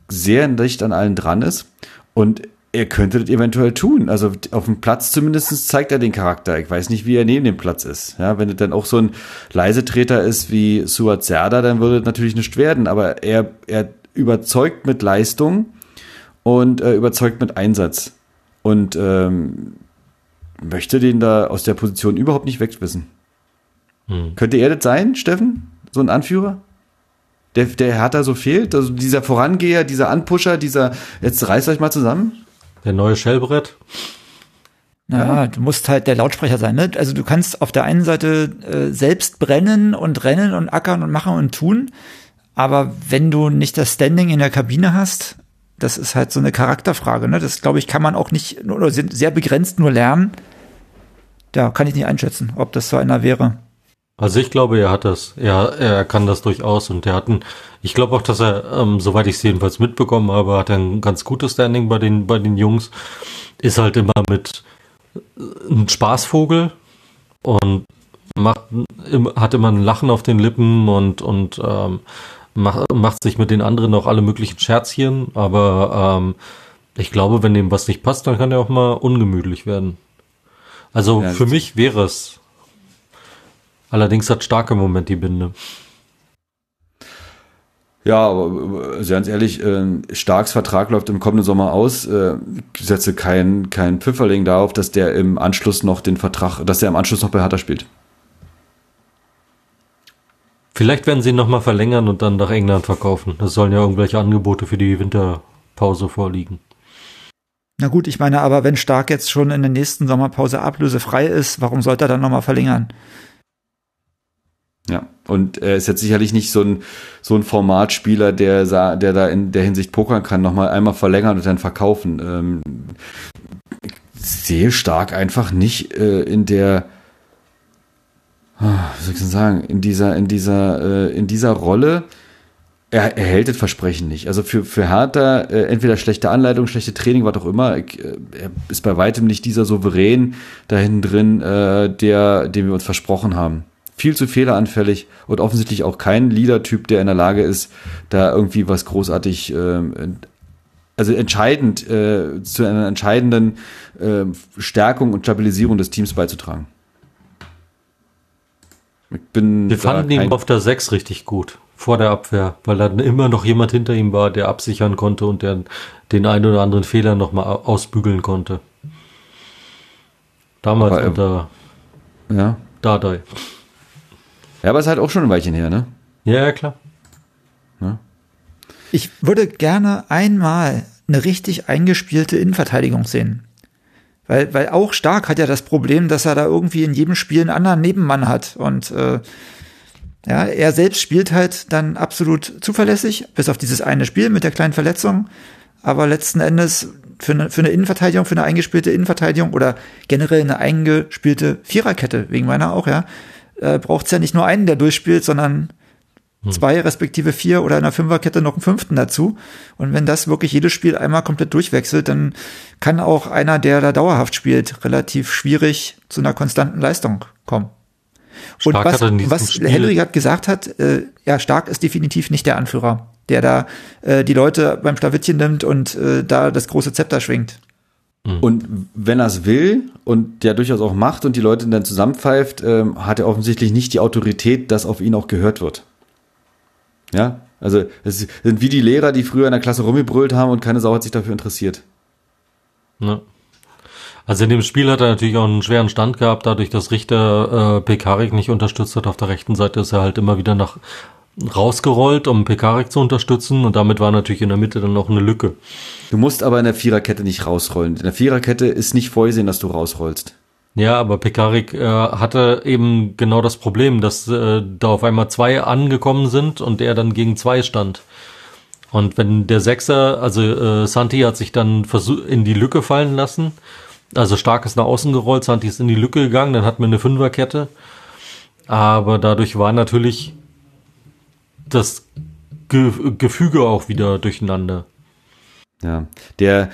sehr dicht an allen dran ist und er könnte das eventuell tun. Also auf dem Platz zumindest zeigt er den Charakter. Ich weiß nicht, wie er neben dem Platz ist. Ja, wenn es dann auch so ein Leisetreter ist wie Suat Serda, dann würde es natürlich nicht werden. Aber er, er überzeugt mit Leistung und äh, überzeugt mit Einsatz. Und ähm, möchte den da aus der Position überhaupt nicht wegwissen. Hm. Könnte er das sein, Steffen? So ein Anführer? Der, der hat da so fehlt? Also dieser Vorangeher, dieser Anpusher, dieser, jetzt reißt euch mal zusammen? Der neue Shellbrett. Ja, du musst halt der Lautsprecher sein. Ne? Also du kannst auf der einen Seite äh, selbst brennen und rennen und ackern und machen und tun, aber wenn du nicht das Standing in der Kabine hast, das ist halt so eine Charakterfrage. Ne? Das glaube ich kann man auch nicht oder sehr begrenzt nur lernen. Da kann ich nicht einschätzen, ob das so einer wäre. Also ich glaube, er hat das. Er, er kann das durchaus und er hat ein, ich glaube auch, dass er, ähm, soweit ich es jedenfalls mitbekommen habe, hat er ein ganz gutes Standing bei den, bei den Jungs. Ist halt immer mit äh, ein Spaßvogel und macht, hat immer ein Lachen auf den Lippen und, und ähm, macht, macht sich mit den anderen auch alle möglichen Scherzchen, aber ähm, ich glaube, wenn dem was nicht passt, dann kann er auch mal ungemütlich werden. Also ja, für mich wäre es Allerdings hat starke Moment die Binde. Ja, aber also ganz ehrlich, äh, Starks Vertrag läuft im kommenden Sommer aus. Äh, ich setze keinen kein Pfifferling darauf, dass der im Anschluss noch den Vertrag, dass der im Anschluss noch bei Hertha spielt. Vielleicht werden sie ihn nochmal verlängern und dann nach England verkaufen. Es sollen ja irgendwelche Angebote für die Winterpause vorliegen. Na gut, ich meine aber, wenn Stark jetzt schon in der nächsten Sommerpause ablösefrei ist, warum sollte er dann nochmal verlängern? Ja, und er ist jetzt sicherlich nicht so ein, so ein Formatspieler, der, der da in der Hinsicht pokern kann, nochmal einmal verlängern und dann verkaufen. Ähm, sehe stark einfach nicht äh, in der, oh, wie soll ich denn sagen, in dieser, in dieser, äh, in dieser Rolle. Er, er hält das Versprechen nicht. Also für, für Hertha, äh, entweder schlechte Anleitung, schlechte Training, was auch immer, ich, äh, er ist bei weitem nicht dieser Souverän da hinten drin, äh, der, den wir uns versprochen haben viel zu fehleranfällig und offensichtlich auch kein Leader-Typ, der in der Lage ist, da irgendwie was großartig, äh, also entscheidend äh, zu einer entscheidenden äh, Stärkung und Stabilisierung des Teams beizutragen. Ich bin Wir fanden ihn auf der 6 richtig gut vor der Abwehr, weil dann immer noch jemand hinter ihm war, der absichern konnte und der den einen oder anderen Fehler nochmal ausbügeln konnte. Damals Aber, unter ja. Dardai. Ja, aber es ist halt auch schon ein Weilchen her, ne? Ja, klar. Ja. Ich würde gerne einmal eine richtig eingespielte Innenverteidigung sehen. Weil, weil auch Stark hat ja das Problem, dass er da irgendwie in jedem Spiel einen anderen Nebenmann hat. Und äh, ja, er selbst spielt halt dann absolut zuverlässig, bis auf dieses eine Spiel mit der kleinen Verletzung. Aber letzten Endes für eine, für eine Innenverteidigung, für eine eingespielte Innenverteidigung oder generell eine eingespielte Viererkette, wegen meiner auch, ja, äh, braucht es ja nicht nur einen, der durchspielt, sondern hm. zwei respektive vier oder in der Fünferkette noch einen fünften dazu. Und wenn das wirklich jedes Spiel einmal komplett durchwechselt, dann kann auch einer, der da dauerhaft spielt, relativ schwierig zu einer konstanten Leistung kommen. Und Stark was, was Henry gerade gesagt hat, äh, ja, Stark ist definitiv nicht der Anführer, der da äh, die Leute beim Schlawittchen nimmt und äh, da das große Zepter schwingt. Mhm. Und wenn er es will und der durchaus auch macht und die Leute dann zusammenpfeift, ähm, hat er offensichtlich nicht die Autorität, dass auf ihn auch gehört wird. Ja, also es sind wie die Lehrer, die früher in der Klasse rumgebrüllt haben und keine Sau hat sich dafür interessiert. Ja. Also in dem Spiel hat er natürlich auch einen schweren Stand gehabt, dadurch, dass Richter äh, Pekarik nicht unterstützt hat. Auf der rechten Seite ist er halt immer wieder nach rausgerollt, um Pekarik zu unterstützen und damit war natürlich in der Mitte dann noch eine Lücke. Du musst aber in der Viererkette nicht rausrollen. In der Viererkette ist nicht vorgesehen, dass du rausrollst. Ja, aber Pekarik äh, hatte eben genau das Problem, dass äh, da auf einmal zwei angekommen sind und er dann gegen zwei stand. Und wenn der Sechser, also äh, Santi hat sich dann in die Lücke fallen lassen, also stark ist nach außen gerollt, Santi ist in die Lücke gegangen, dann hat man eine Fünferkette. Aber dadurch war natürlich das Ge Gefüge auch wieder durcheinander. Ja, der,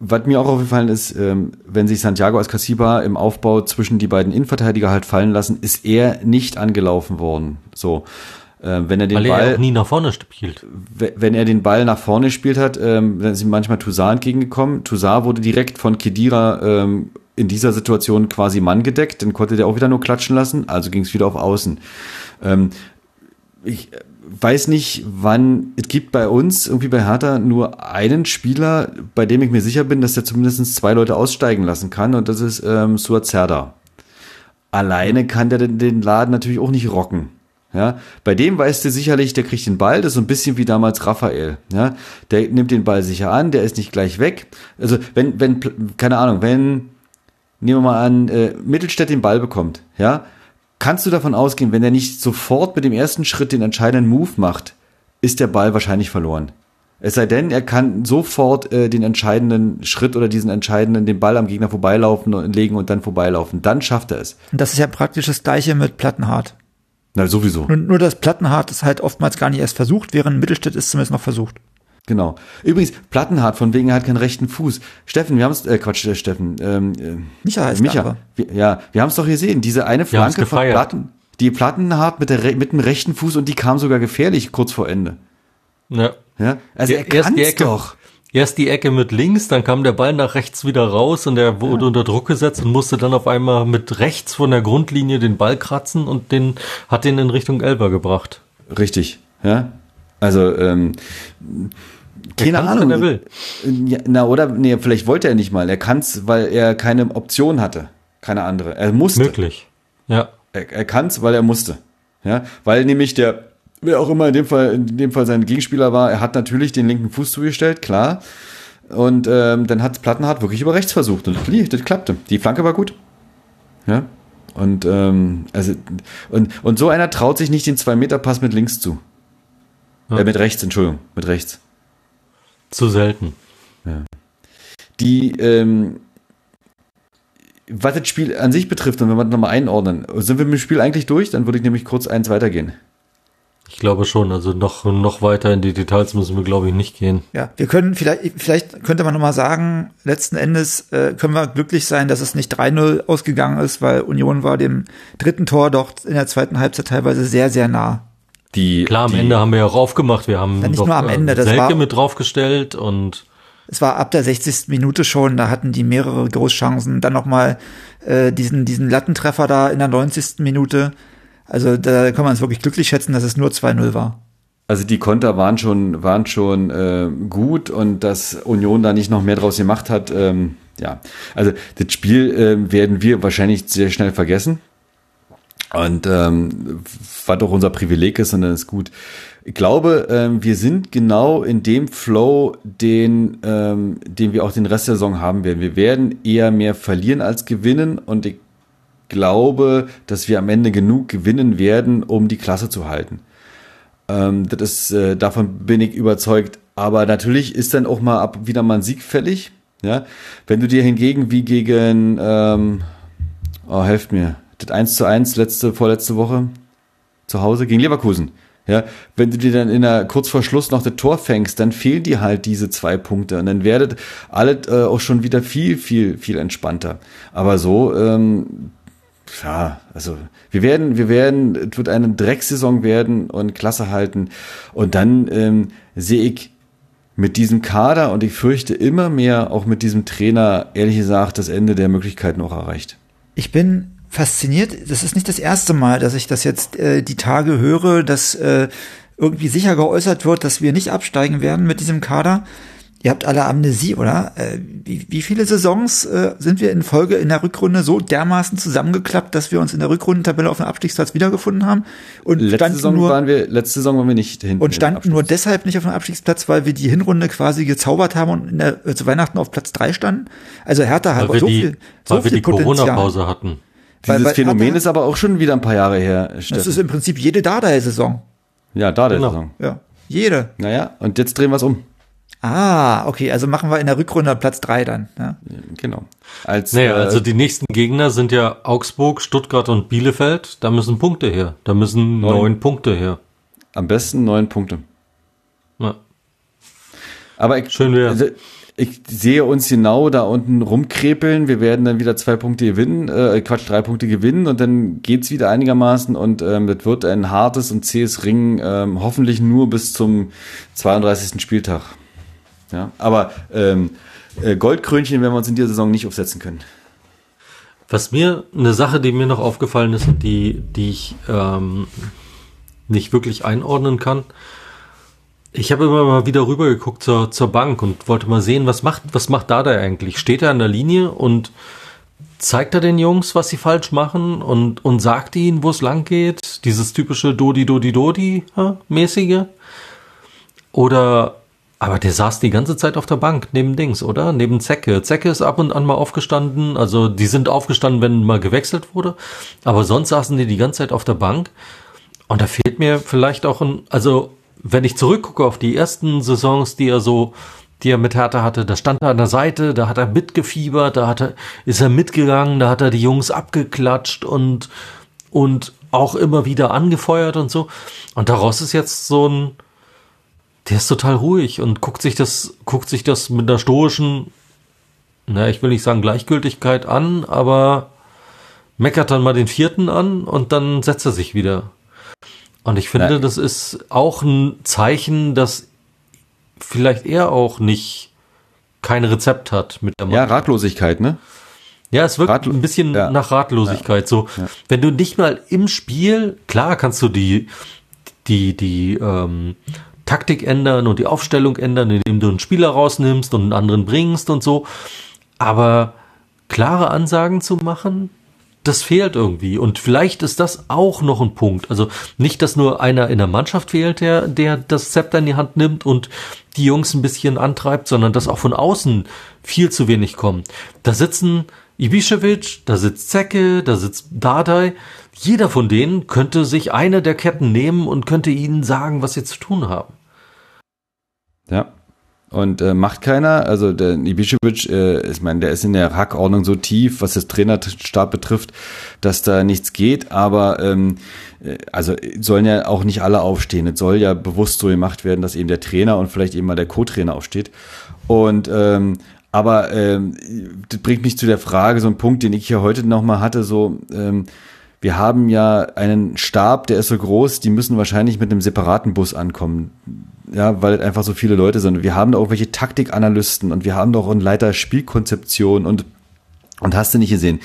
was mir auch aufgefallen ist, ähm, wenn sich Santiago Ascasiba im Aufbau zwischen die beiden Innenverteidiger halt fallen lassen, ist er nicht angelaufen worden. So. Äh, wenn er den Weil Ball, er nie nach vorne spielt. wenn er den Ball nach vorne gespielt hat, ähm, dann ist ihm manchmal Toussaint entgegengekommen. Toussaint wurde direkt von Kedira ähm, in dieser Situation quasi Mann gedeckt, dann konnte der auch wieder nur klatschen lassen, also ging es wieder auf Außen. Ähm, ich weiß nicht, wann, es gibt bei uns irgendwie bei Hertha nur einen Spieler, bei dem ich mir sicher bin, dass der zumindest zwei Leute aussteigen lassen kann und das ist ähm, Suat. Alleine kann der den, den Laden natürlich auch nicht rocken. Ja, bei dem weißt du sicherlich, der kriegt den Ball, das ist so ein bisschen wie damals Raphael. Ja, der nimmt den Ball sicher an, der ist nicht gleich weg. Also wenn, wenn, keine Ahnung, wenn, nehmen wir mal an, äh, Mittelstädt den Ball bekommt, ja, kannst du davon ausgehen, wenn er nicht sofort mit dem ersten Schritt den entscheidenden Move macht, ist der Ball wahrscheinlich verloren. Es sei denn, er kann sofort äh, den entscheidenden Schritt oder diesen entscheidenden, den Ball am Gegner vorbeilaufen und legen und dann vorbeilaufen. Dann schafft er es. Und das ist ja praktisch das gleiche mit Plattenhardt. Na, sowieso. Nur, nur das Plattenhardt ist halt oftmals gar nicht erst versucht, während Mittelstädt ist zumindest noch versucht. Genau. Übrigens, Plattenhardt, von wegen er hat keinen rechten Fuß. Steffen, wir haben es, äh, Quatsch, äh, Steffen, ähm, äh, Micha heißt Micha, er wir, ja, wir haben es doch gesehen, diese eine Flanke von. Platten, die Plattenhardt mit, der, mit dem rechten Fuß und die kam sogar gefährlich kurz vor Ende. Ja. Ja, also Ja, er erst die kann's Ecke- doch. Erst die Ecke mit links, dann kam der Ball nach rechts wieder raus und er wurde unter Druck gesetzt und musste dann auf einmal mit rechts von der Grundlinie den Ball kratzen und den hat den in Richtung Elber gebracht. Richtig, ja. Also, ähm, keine Ahnung. wenn er will. Na, oder, nee, vielleicht wollte er nicht mal. Er kann's, weil er keine Option hatte. Keine andere. Er musste. Möglich. Ja. Er, er kann's, weil er musste. Ja, weil nämlich der, wer auch immer in dem Fall, in dem Fall sein Gegenspieler war, er hat natürlich den linken Fuß zugestellt, klar. Und ähm, dann hat Plattenhardt wirklich über rechts versucht und das, das klappte. Die Flanke war gut. Ja. Und ähm, also und, und so einer traut sich nicht den 2-Meter-Pass mit links zu. Ja. Äh, mit rechts, Entschuldigung, mit rechts. Zu selten. Die, ähm, was das Spiel an sich betrifft, und wenn wir das nochmal einordnen, sind wir mit dem Spiel eigentlich durch? Dann würde ich nämlich kurz eins weitergehen. Ich glaube schon. Also noch, noch weiter in die Details müssen wir, glaube ich, nicht gehen. Ja, wir können vielleicht, vielleicht könnte man nochmal sagen, letzten Endes äh, können wir glücklich sein, dass es nicht 3-0 ausgegangen ist, weil Union war dem dritten Tor doch in der zweiten Halbzeit teilweise sehr, sehr nah. Die, Klar, am die, Ende haben wir ja auch aufgemacht. Wir haben nicht doch, nur am äh, Ende, das Selke war- mit draufgestellt und Es war ab der 60. Minute schon, da hatten die mehrere Großchancen. Dann nochmal äh, diesen, diesen Lattentreffer da in der 90. Minute. Also da kann man es wirklich glücklich schätzen, dass es nur 2-0 war. Also die Konter waren schon, waren schon äh, gut und dass Union da nicht noch mehr draus gemacht hat, ähm, ja. Also das Spiel äh, werden wir wahrscheinlich sehr schnell vergessen. Und ähm, was doch unser Privileg ist, und das ist gut. Ich glaube, ähm, wir sind genau in dem Flow, den, ähm, den wir auch den Rest der Saison haben werden. Wir werden eher mehr verlieren als gewinnen und ich glaube, dass wir am Ende genug gewinnen werden, um die Klasse zu halten. Ähm, das ist, äh, davon bin ich überzeugt. Aber natürlich ist dann auch mal ab wieder mal ein Sieg fällig. Ja, wenn du dir hingegen wie gegen, ähm, oh, helft mir, das 1 zu 1 letzte, vorletzte Woche zu Hause gegen Leverkusen. Ja, wenn du dir dann in der, kurz vor Schluss noch das Tor fängst, dann fehlen dir halt diese zwei Punkte und dann werdet alles äh, auch schon wieder viel, viel, viel entspannter. Aber so, ähm, ja, also wir werden, wir werden, es wird eine Drecksaison werden und Klasse halten. Und dann ähm, sehe ich mit diesem Kader und ich fürchte immer mehr auch mit diesem Trainer, ehrlich gesagt, das Ende der Möglichkeiten auch erreicht. Ich bin fasziniert. Das ist nicht das erste Mal, dass ich das jetzt äh, die Tage höre, dass äh, irgendwie sicher geäußert wird, dass wir nicht absteigen werden mit diesem Kader. ihr habt alle Amnesie, oder? Äh, wie, wie viele Saisons äh, sind wir in Folge in der Rückrunde so dermaßen zusammengeklappt, dass wir uns in der Rückrundentabelle auf dem Abstiegsplatz wiedergefunden haben? Und letzte Saison nur, waren wir, letzte Saison waren wir nicht hinten. Und standen nur deshalb nicht auf dem Abstiegsplatz, weil wir die Hinrunde quasi gezaubert haben und in der, äh, zu Weihnachten auf Platz drei standen. Also Hertha hat so die, viel, so weil viel wir die Corona-Pause hatten. Dieses weil, weil Phänomen ist aber auch schon wieder ein paar Jahre her. Steffen. Das ist im Prinzip jede Dardai-Saison. Ja, Dardai-Saison. Genau. Ja, jede. Naja, und jetzt drehen wir es um. Ah, okay, also machen wir in der Rückrunde Platz drei dann. Ja? Genau. Als, naja, äh, also die nächsten Gegner sind ja Augsburg, Stuttgart und Bielefeld. Da müssen Punkte her. Da müssen neun, neun Punkte her. Am besten neun Punkte. Ja. Aber ich, Schön wäre. Ich sehe uns genau da unten rumkrepeln. Wir werden dann wieder zwei Punkte gewinnen, äh, Quatsch, drei Punkte gewinnen und dann geht's wieder einigermaßen und ähm, das wird ein hartes und zähes Ring, ähm, hoffentlich nur bis zum 32. Spieltag. Ja, aber ähm, äh, Goldkrönchen werden wir uns in dieser Saison nicht aufsetzen können. Was mir eine Sache, die mir noch aufgefallen ist und die, die ich ähm, nicht wirklich einordnen kann. Ich habe immer mal wieder rübergeguckt zur, zur Bank und wollte mal sehen, was macht, was macht da da eigentlich? Steht er an der Linie und zeigt er den Jungs, was sie falsch machen und, und sagt ihnen, wo es lang geht? Dieses typische Dodi, Dodi, Dodi mäßige? Oder aber der saß die ganze Zeit auf der Bank neben Dings, oder? Neben Zecke. Zecke ist ab und an mal aufgestanden. Also die sind aufgestanden, wenn mal gewechselt wurde. Aber sonst saßen die die ganze Zeit auf der Bank. Und da fehlt mir vielleicht auch ein, also wenn ich zurückgucke auf die ersten Saisons, die er so, die er mit Hertha hatte, da stand er an der Seite, da hat er mitgefiebert, da hat er, ist er mitgegangen, da hat er die Jungs abgeklatscht und, und auch immer wieder angefeuert und so. Und daraus ist jetzt so ein, der ist total ruhig und guckt sich das, guckt sich das mit einer stoischen, na, ich will nicht sagen Gleichgültigkeit an, aber meckert dann mal den vierten an und dann setzt er sich wieder. Und ich finde, ja. das ist auch ein Zeichen, dass vielleicht er auch nicht kein Rezept hat mit der Mannschaft. Ja, Ratlosigkeit, ne? Ja, es wirkt Ratlo ein bisschen ja. nach Ratlosigkeit. Ja. So, wenn du nicht mal im Spiel, klar kannst du die, die, die ähm, Taktik ändern und die Aufstellung ändern, indem du einen Spieler rausnimmst und einen anderen bringst und so. Aber klare Ansagen zu machen, das fehlt irgendwie. Und vielleicht ist das auch noch ein Punkt. Also nicht, dass nur einer in der Mannschaft fehlt, der, der das Zepter in die Hand nimmt und die Jungs ein bisschen antreibt, sondern dass auch von außen viel zu wenig kommt. Da sitzen Ibišević, da sitzt Zecke, da sitzt Dardai. Jeder von denen könnte sich eine der Ketten nehmen und könnte ihnen sagen, was sie zu tun haben. Ja. Und äh, macht keiner. Also der Ibišević, äh, ich meine, der ist in der Hackordnung so tief, was das Trainerstab betrifft, dass da nichts geht. Aber ähm, äh, also sollen ja auch nicht alle aufstehen. Es soll ja bewusst so gemacht werden, dass eben der Trainer und vielleicht eben mal der Co-Trainer aufsteht. Und ähm, aber ähm, das bringt mich zu der Frage, so ein Punkt, den ich hier heute nochmal hatte, so ähm, wir haben ja einen Stab, der ist so groß, die müssen wahrscheinlich mit einem separaten Bus ankommen ja, weil einfach so viele Leute sind. Wir haben da auch welche Taktikanalysten und wir haben doch einen Leiter Spielkonzeption und, und hast du nicht gesehen.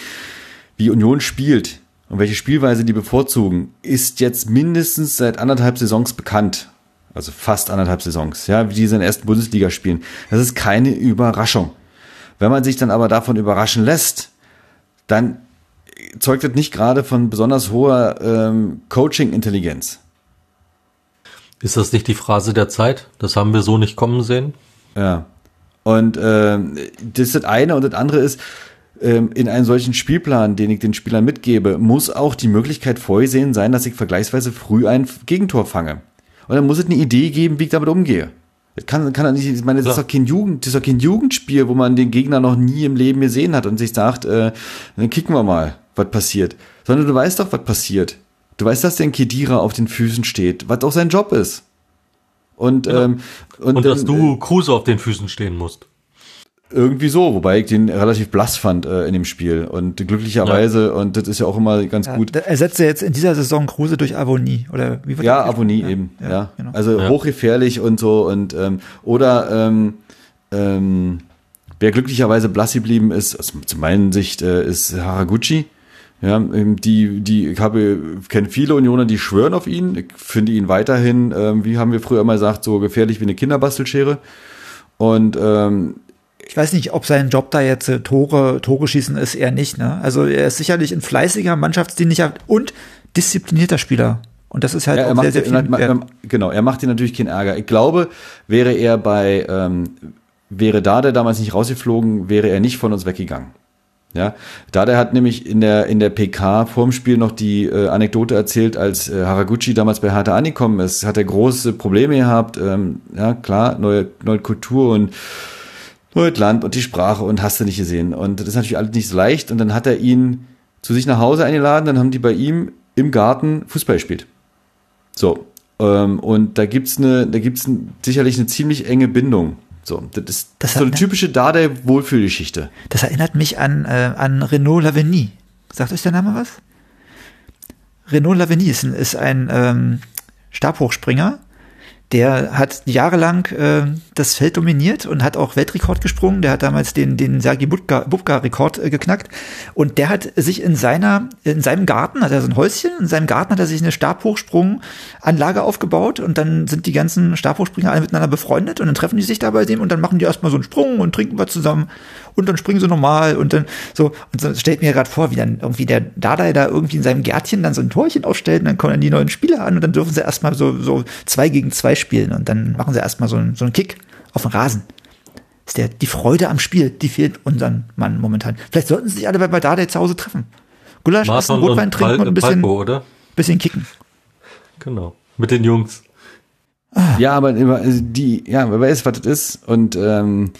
Wie Union spielt und welche Spielweise die bevorzugen, ist jetzt mindestens seit anderthalb Saisons bekannt. Also fast anderthalb Saisons, ja, wie die in der ersten Bundesliga spielen. Das ist keine Überraschung. Wenn man sich dann aber davon überraschen lässt, dann zeugt das nicht gerade von besonders hoher ähm, Coaching-Intelligenz. Ist das nicht die Phrase der Zeit? Das haben wir so nicht kommen sehen. Ja. Und äh, das ist das eine und das andere ist, ähm, in einem solchen Spielplan, den ich den Spielern mitgebe, muss auch die Möglichkeit vorgesehen sein, dass ich vergleichsweise früh ein Gegentor fange. Und dann muss es eine Idee geben, wie ich damit umgehe. Das kann, kann nicht, ich meine, das ist doch kein Jugend, das ist doch kein Jugendspiel, wo man den Gegner noch nie im Leben gesehen hat und sich sagt, äh, dann kicken wir mal, was passiert. Sondern du weißt doch, was passiert. Du weißt, dass der Kedira auf den Füßen steht, was auch sein Job ist. Und, genau. ähm, und, und dass du Kruse auf den Füßen stehen musst. Irgendwie so, wobei ich den relativ blass fand äh, in dem Spiel. Und glücklicherweise, ja. und das ist ja auch immer ganz ja, gut. Ersetzt er jetzt in dieser Saison Kruse durch Avonie, oder wie wird Ja, Avonie ja, eben, ja. ja. Genau. Also hochgefährlich und so. Und ähm, oder ähm, ähm, wer glücklicherweise blass geblieben ist, also zu meiner Sicht, äh, ist Haraguchi ja, ähm, die, die, ich habe, kenne viele Unioner, die schwören auf ihn. Ich finde ihn weiterhin, ähm, wie haben wir früher immer gesagt, so gefährlich wie eine Kinderbastelschere. Und ähm, ich weiß nicht, ob sein Job da jetzt äh, Tore, Tore schießen ist, eher nicht. Ne? Also er ist sicherlich ein fleißiger, mannschaftsdienlicher und disziplinierter Spieler. Und das ist halt ja, auch sehr, sehr viel. er, er, genau, er macht dir natürlich keinen Ärger. Ich glaube, wäre er bei, ähm, wäre da der damals nicht rausgeflogen, wäre er nicht von uns weggegangen. Ja, da der hat nämlich in der in der PK vorm Spiel noch die äh, Anekdote erzählt, als äh, Haraguchi damals bei Hertha angekommen ist, hat er große Probleme gehabt. Ähm, ja, klar, neue neue Kultur und neues Land und die Sprache und hast du nicht gesehen. Und das ist natürlich alles nicht so leicht. Und dann hat er ihn zu sich nach Hause eingeladen, dann haben die bei ihm im Garten Fußball gespielt. So. Ähm, und da gibt's eine, da gibt's sicherlich eine ziemlich enge Bindung. So, das ist Das so eine ne- typische Dardai-Wohlfühlgeschichte. Das erinnert mich an, äh, an Renaud Lavigny. Sagt euch der Name was? Renaud Lavigny ist ein, ist ein ähm, Stabhochspringer. Der hat jahrelang äh, das Feld dominiert und hat auch Weltrekord gesprungen. Der hat damals den, den Bubka- Bubka-Rekord äh, geknackt. Und der hat sich in seiner, in seinem Garten, hat er so ein Häuschen, in seinem Garten hat er sich eine Stabhochsprunganlage aufgebaut und dann sind die ganzen Stabhochspringer alle miteinander befreundet und dann treffen die sich da bei dem und dann machen die erstmal so einen Sprung und trinken was zusammen und dann springen sie normal und dann so, und so stellt mir gerade vor, wie dann irgendwie der Dardai da irgendwie in seinem Gärtchen dann so ein Torchen aufstellt und dann kommen dann die neuen Spieler an und dann dürfen sie erstmal so, so zwei gegen zwei spielen und dann machen sie erstmal so einen, so einen Kick auf den Rasen. Ist der, die Freude am Spiel, die fehlt unseren Mann momentan. Vielleicht sollten sie sich alle bei, bei Dardai zu Hause treffen. Gulasch essen, Rotwein und trinken Pal und ein bisschen, oder? bisschen kicken. Genau. Mit den Jungs. Ja, aber immer, die, ja, wer weiß, was das ist. Und ähm,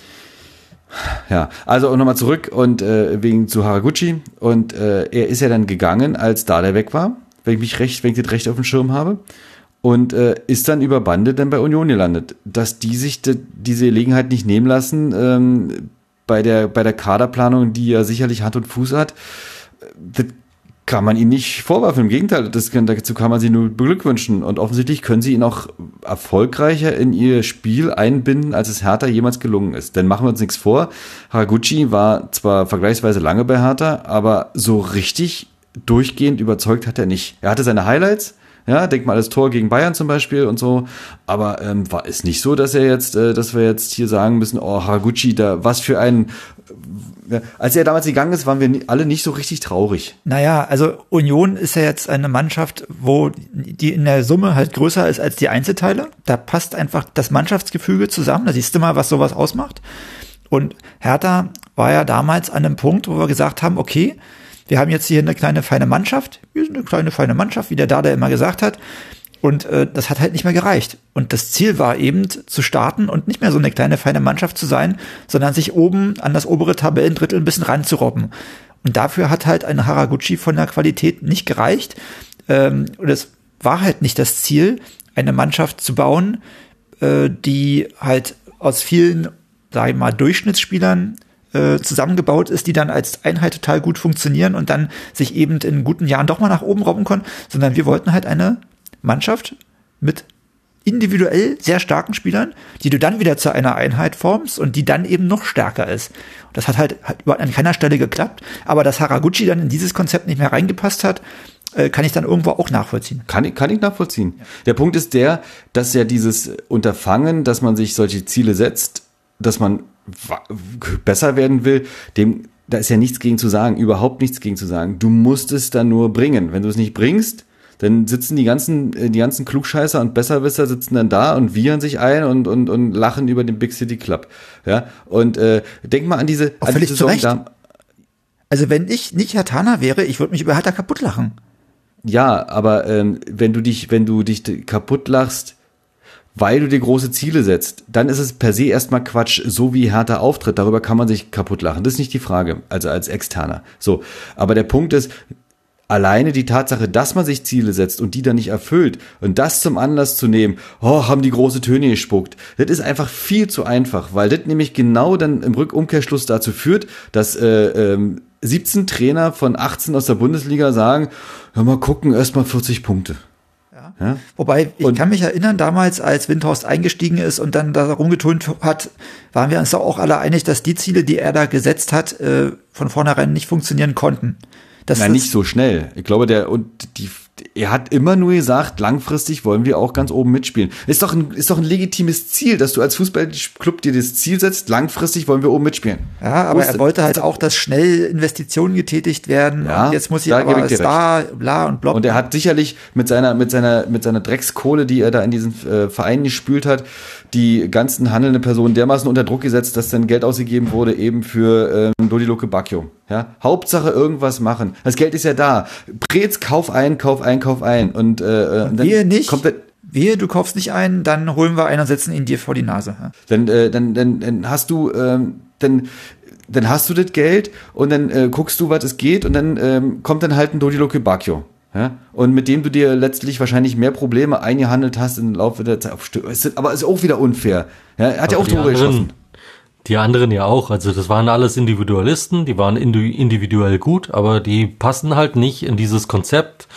ja, also nochmal zurück und äh, wegen zu Haraguchi. Und äh, er ist ja dann gegangen, als Dada weg war, wenn ich mich recht, wenn ich das recht auf dem Schirm habe. Und äh, ist dann über Bande dann bei Union gelandet. Dass die sich de, diese Gelegenheit nicht nehmen lassen, ähm, bei der, bei der Kaderplanung, die ja sicherlich Hand und Fuß hat, das kann man ihnen nicht vorwerfen. Im Gegenteil, das dazu kann man sie nur beglückwünschen. Und offensichtlich können sie ihn auch erfolgreicher in ihr Spiel einbinden, als es Hertha jemals gelungen ist. Denn machen wir uns nichts vor. Haraguchi war zwar vergleichsweise lange bei Hertha, aber so richtig durchgehend überzeugt hat er nicht. Er hatte seine Highlights. Ja, denk mal das Tor gegen Bayern zum Beispiel und so. Aber ähm, war es nicht so, dass er jetzt, äh, dass wir jetzt hier sagen müssen, oh Haraguchi, da was für ein. Äh, als er damals gegangen ist, waren wir alle nicht so richtig traurig. Naja, also Union ist ja jetzt eine Mannschaft, wo die in der Summe halt größer ist als die Einzelteile. Da passt einfach das Mannschaftsgefüge zusammen. Da siehst du mal, was sowas ausmacht. Und Hertha war ja damals an einem Punkt, wo wir gesagt haben, okay, wir haben jetzt hier eine kleine feine Mannschaft. Wir sind eine kleine feine Mannschaft, wie der Dada immer gesagt hat. Und äh, das hat halt nicht mehr gereicht. Und das Ziel war eben zu starten und nicht mehr so eine kleine feine Mannschaft zu sein, sondern sich oben an das obere Tabellendrittel ein bisschen ranzurobben. Und dafür hat halt ein Haraguchi von der Qualität nicht gereicht. Ähm, und es war halt nicht das Ziel, eine Mannschaft zu bauen, äh, die halt aus vielen, sage ich mal, Durchschnittsspielern äh, zusammengebaut ist, die dann als Einheit total gut funktionieren und dann sich eben in guten Jahren doch mal nach oben robben können, sondern wir wollten halt eine Mannschaft mit individuell sehr starken Spielern, die du dann wieder zu einer Einheit formst und die dann eben noch stärker ist. Das hat halt, hat an keiner Stelle geklappt, aber dass Haraguchi dann in dieses Konzept nicht mehr reingepasst hat, äh, kann ich dann irgendwo auch nachvollziehen. Kann ich, kann ich nachvollziehen. Der Punkt ist der, dass ja dieses Unterfangen, dass man sich solche Ziele setzt, dass man besser werden will, dem, da ist ja nichts gegen zu sagen, überhaupt nichts gegen zu sagen. Du musst es dann nur bringen. Wenn du es nicht bringst, dann sitzen die ganzen, äh, die ganzen Klugscheißer und Besserwisser sitzen dann da und wiehern sich ein und, und, und lachen über den Big City Club. Ja, und äh, denk mal an diese, Auch an völlig die zu Recht. da, Also wenn ich nicht Hatana wäre, ich würde mich über Hertha kaputt lachen. Ja, aber ähm, wenn du dich, wenn du dich kaputt lachst, weil du dir große Ziele setzt, dann ist es per se erstmal Quatsch, so wie Hertha auftritt. Darüber kann man sich kaputt lachen. Das ist nicht die Frage, also als Externer. So, aber der Punkt ist, alleine die Tatsache, dass man sich Ziele setzt und die dann nicht erfüllt und das zum Anlass zu nehmen, oh, haben die große Töne gespuckt, das ist einfach viel zu einfach, weil das nämlich genau dann im Rückumkehrschluss dazu führt, dass äh, ähm, 17 Trainer von 18 aus der Bundesliga sagen, ja mal gucken, erstmal 40 Punkte. Ja? Wobei, ich Und- kann mich erinnern, damals, als Windhorst eingestiegen ist und dann da rumgetönt hat, waren wir uns doch auch alle einig, dass die Ziele, die er da gesetzt hat, äh, von vornherein nicht funktionieren konnten. Das Nein, ist- nicht so schnell. Ich glaube, der und die er hat immer nur gesagt, langfristig wollen wir auch ganz oben mitspielen. Ist doch ein, ist doch ein legitimes Ziel, dass du als Fußballclub dir das Ziel setzt, langfristig wollen wir oben mitspielen. Ja, aber er wollte halt auch, dass schnell Investitionen getätigt werden. Ja, jetzt muss ich da aber ich Star, bla und block. Und er hat sicherlich mit seiner, mit seiner, mit seiner Dreckskohle, die er da in diesen äh, Verein gespült hat, die ganzen handelnden Personen dermaßen unter Druck gesetzt, dass dann Geld ausgegeben wurde eben für ähm, Dodi Luke Bacchio. Ja? Hauptsache irgendwas machen. Das Geld ist ja da. Prez, kauf ein, kauf ein, kauf ein. Und, äh, und dann Wehe nicht. kommt der, Wehe, du kaufst nicht ein, dann holen wir einen und setzen ihn dir vor die Nase. Ja? Dann, äh, dann, dann, dann hast du, ähm, dann, dann hast du das Geld und dann äh, guckst du, was es geht und dann ähm, kommt dann halt ein Dodi Luke Bacchio. Ja? Und mit dem du dir letztlich wahrscheinlich mehr Probleme eingehandelt hast im Laufe der Zeit. Aber ist auch wieder unfair. Ja? Er hat ja auch Tore geschossen. Die anderen ja auch. Also das waren alles Individualisten, die waren individuell gut, aber die passen halt nicht in dieses Konzept.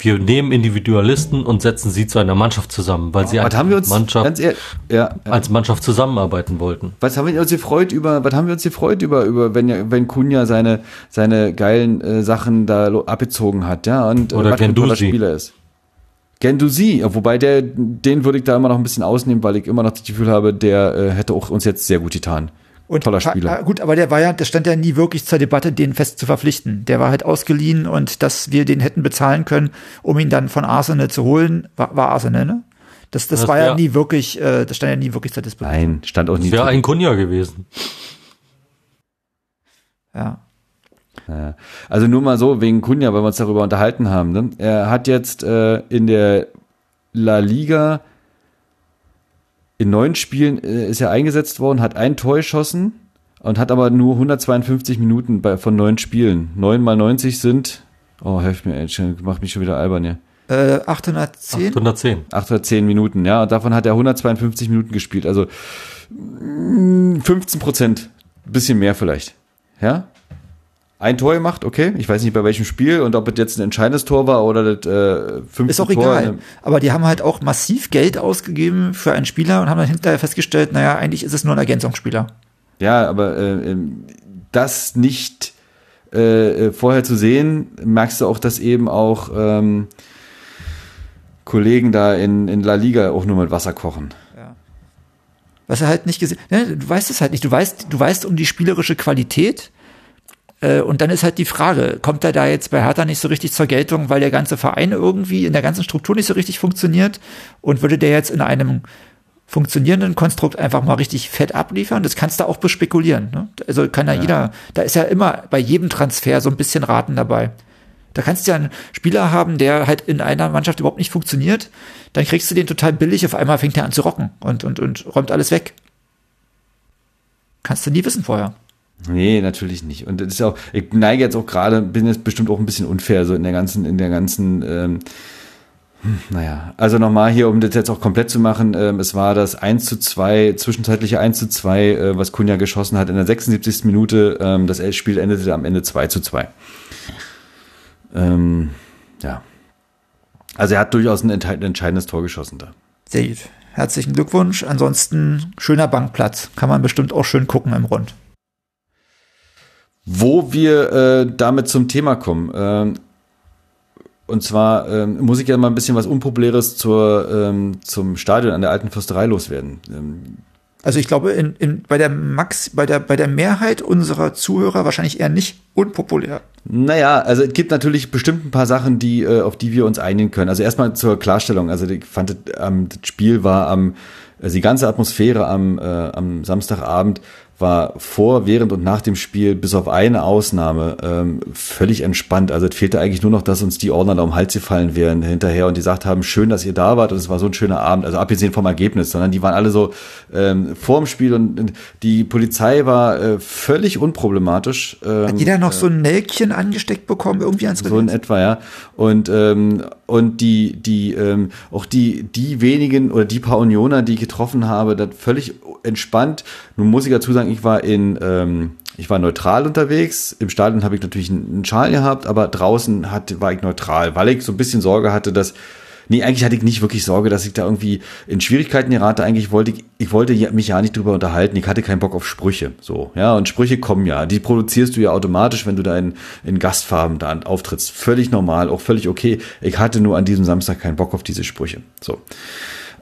Wir nehmen Individualisten und setzen sie zu einer Mannschaft zusammen, weil sie wir uns, Mannschaft, ehrlich, ja, ja. als Mannschaft zusammenarbeiten wollten. Was haben wir uns gefreut über, was haben wir uns gefreut über, über wenn, wenn Kunja seine, seine geilen äh, Sachen da abgezogen hat, ja, und Oder was ein Spieler ist. Gendusi, wobei der, den würde ich da immer noch ein bisschen ausnehmen, weil ich immer noch das Gefühl habe, der äh, hätte auch uns jetzt sehr gut getan. Und Toller Spieler. Ah, Gut, aber der war ja, das stand ja nie wirklich zur Debatte, den fest zu verpflichten. Der war halt ausgeliehen und dass wir den hätten bezahlen können, um ihn dann von Arsenal zu holen, war, war Arsenal, ne? Das, das, Das war ja nie wirklich, äh, das stand ja nie wirklich zur Diskussion. Nein, stand auch nie. Wäre drin. ein Kunja gewesen. Ja. Ja. Also nur mal so, wegen Kunja, weil wir uns darüber unterhalten haben. Ne? Er hat jetzt äh, in der La Liga in neun Spielen äh, ist er eingesetzt worden, hat ein Tor geschossen und hat aber nur 152 Minuten bei, von neun Spielen. Neun mal 90 sind, oh, helft mir, ey, macht mich schon wieder albern hier. Äh, 810? 810. 810 Minuten, ja, und davon hat er 152 Minuten gespielt. Also mm, 15 Prozent, bisschen mehr vielleicht. Ja? Ein Tor gemacht, okay. Ich weiß nicht bei welchem Spiel und ob es jetzt ein entscheidendes Tor war oder das äh, fünfte Ist auch Tor. egal. Aber die haben halt auch massiv Geld ausgegeben für einen Spieler und haben dann hinterher festgestellt, naja, eigentlich ist es nur ein Ergänzungsspieler. Ja, aber äh, ähm, das nicht äh, äh, vorher zu sehen, merkst du auch, dass eben auch ähm, Kollegen da in, in La Liga auch nur mit Wasser kochen. Was er halt nicht gesehen, ne, du weißt es halt nicht. Du weißt, du weißt um die spielerische Qualität. Äh, und dann ist halt die Frage, kommt er da jetzt bei Hertha nicht so richtig zur Geltung, weil der ganze Verein irgendwie in der ganzen Struktur nicht so richtig funktioniert? Und würde der jetzt in einem funktionierenden Konstrukt einfach mal richtig fett abliefern? Das kannst du auch bespekulieren. Ne? Also kann da jeder, da ist ja immer bei jedem Transfer so ein bisschen Raten dabei. Da kannst du ja einen Spieler haben, der halt in einer Mannschaft überhaupt nicht funktioniert. Dann kriegst du den total billig, auf einmal fängt er an zu rocken und, und, und räumt alles weg. Kannst du nie wissen vorher. Nee, natürlich nicht. Und das ist auch, ich neige jetzt auch gerade, bin jetzt bestimmt auch ein bisschen unfair, so in der ganzen, in der ganzen, ähm, hm, naja, also nochmal hier, um das jetzt auch komplett zu machen, ähm, es war das 1 zu 2, zwischenzeitliche 1 zu 2, äh, was Kunja geschossen hat in der 76. Minute, ähm, das Spiel endete am Ende 2 zu 2. Ähm, ja. Also er hat durchaus ein entscheid- entscheidendes Tor geschossen da. Sehr gut. Herzlichen Glückwunsch. Ansonsten schöner Bankplatz. Kann man bestimmt auch schön gucken im Rund. Wo wir äh, damit zum Thema kommen. Ähm, und zwar ähm, muss ich ja mal ein bisschen was Unpopuläres zur, ähm, zum Stadion an der alten Fürsterei loswerden. Ähm, Also ich glaube, in, in, bei der Max, bei der, bei der Mehrheit unserer Zuhörer wahrscheinlich eher nicht unpopulär. naja, also es gibt natürlich bestimmt ein paar Sachen, die, äh, auf die wir uns einigen können. Also erstmal zur Klarstellung. Also ich fand, das, ähm, das Spiel war am, also die ganze Atmosphäre am, äh, am Samstagabend war vor, während und nach dem Spiel bis auf eine Ausnahme ähm, völlig entspannt. Also es fehlte eigentlich nur noch, dass uns die Ordner da um den Hals gefallen wären hinterher und die gesagt haben, schön, dass ihr da wart und es war so ein schöner Abend. Also abgesehen vom Ergebnis, sondern die waren alle so ähm, vor dem Spiel und und die Polizei war äh, völlig unproblematisch. Ähm, Hat jeder noch so ein Nelkchen angesteckt bekommen, irgendwie ans so in etwa, ja. Und, ähm, und die, die, ähm, auch die, die wenigen oder die paar Unioner, die ich getroffen habe, das völlig entspannt. Nun muss ich dazu sagen, ich war in, ähm, ich war neutral unterwegs. Im Stadion habe ich natürlich einen einen Schal gehabt, aber draußen hat, war ich neutral, weil ich so ein bisschen Sorge hatte, dass Nee, eigentlich hatte ich nicht wirklich Sorge, dass ich da irgendwie in Schwierigkeiten gerate. Eigentlich wollte ich, ich wollte mich ja nicht drüber unterhalten. Ich hatte keinen Bock auf Sprüche. So, ja. Und Sprüche kommen ja. Die produzierst du ja automatisch, wenn du da in, in Gastfarben da auftrittst. Völlig normal, auch völlig okay. Ich hatte nur an diesem Samstag keinen Bock auf diese Sprüche. So.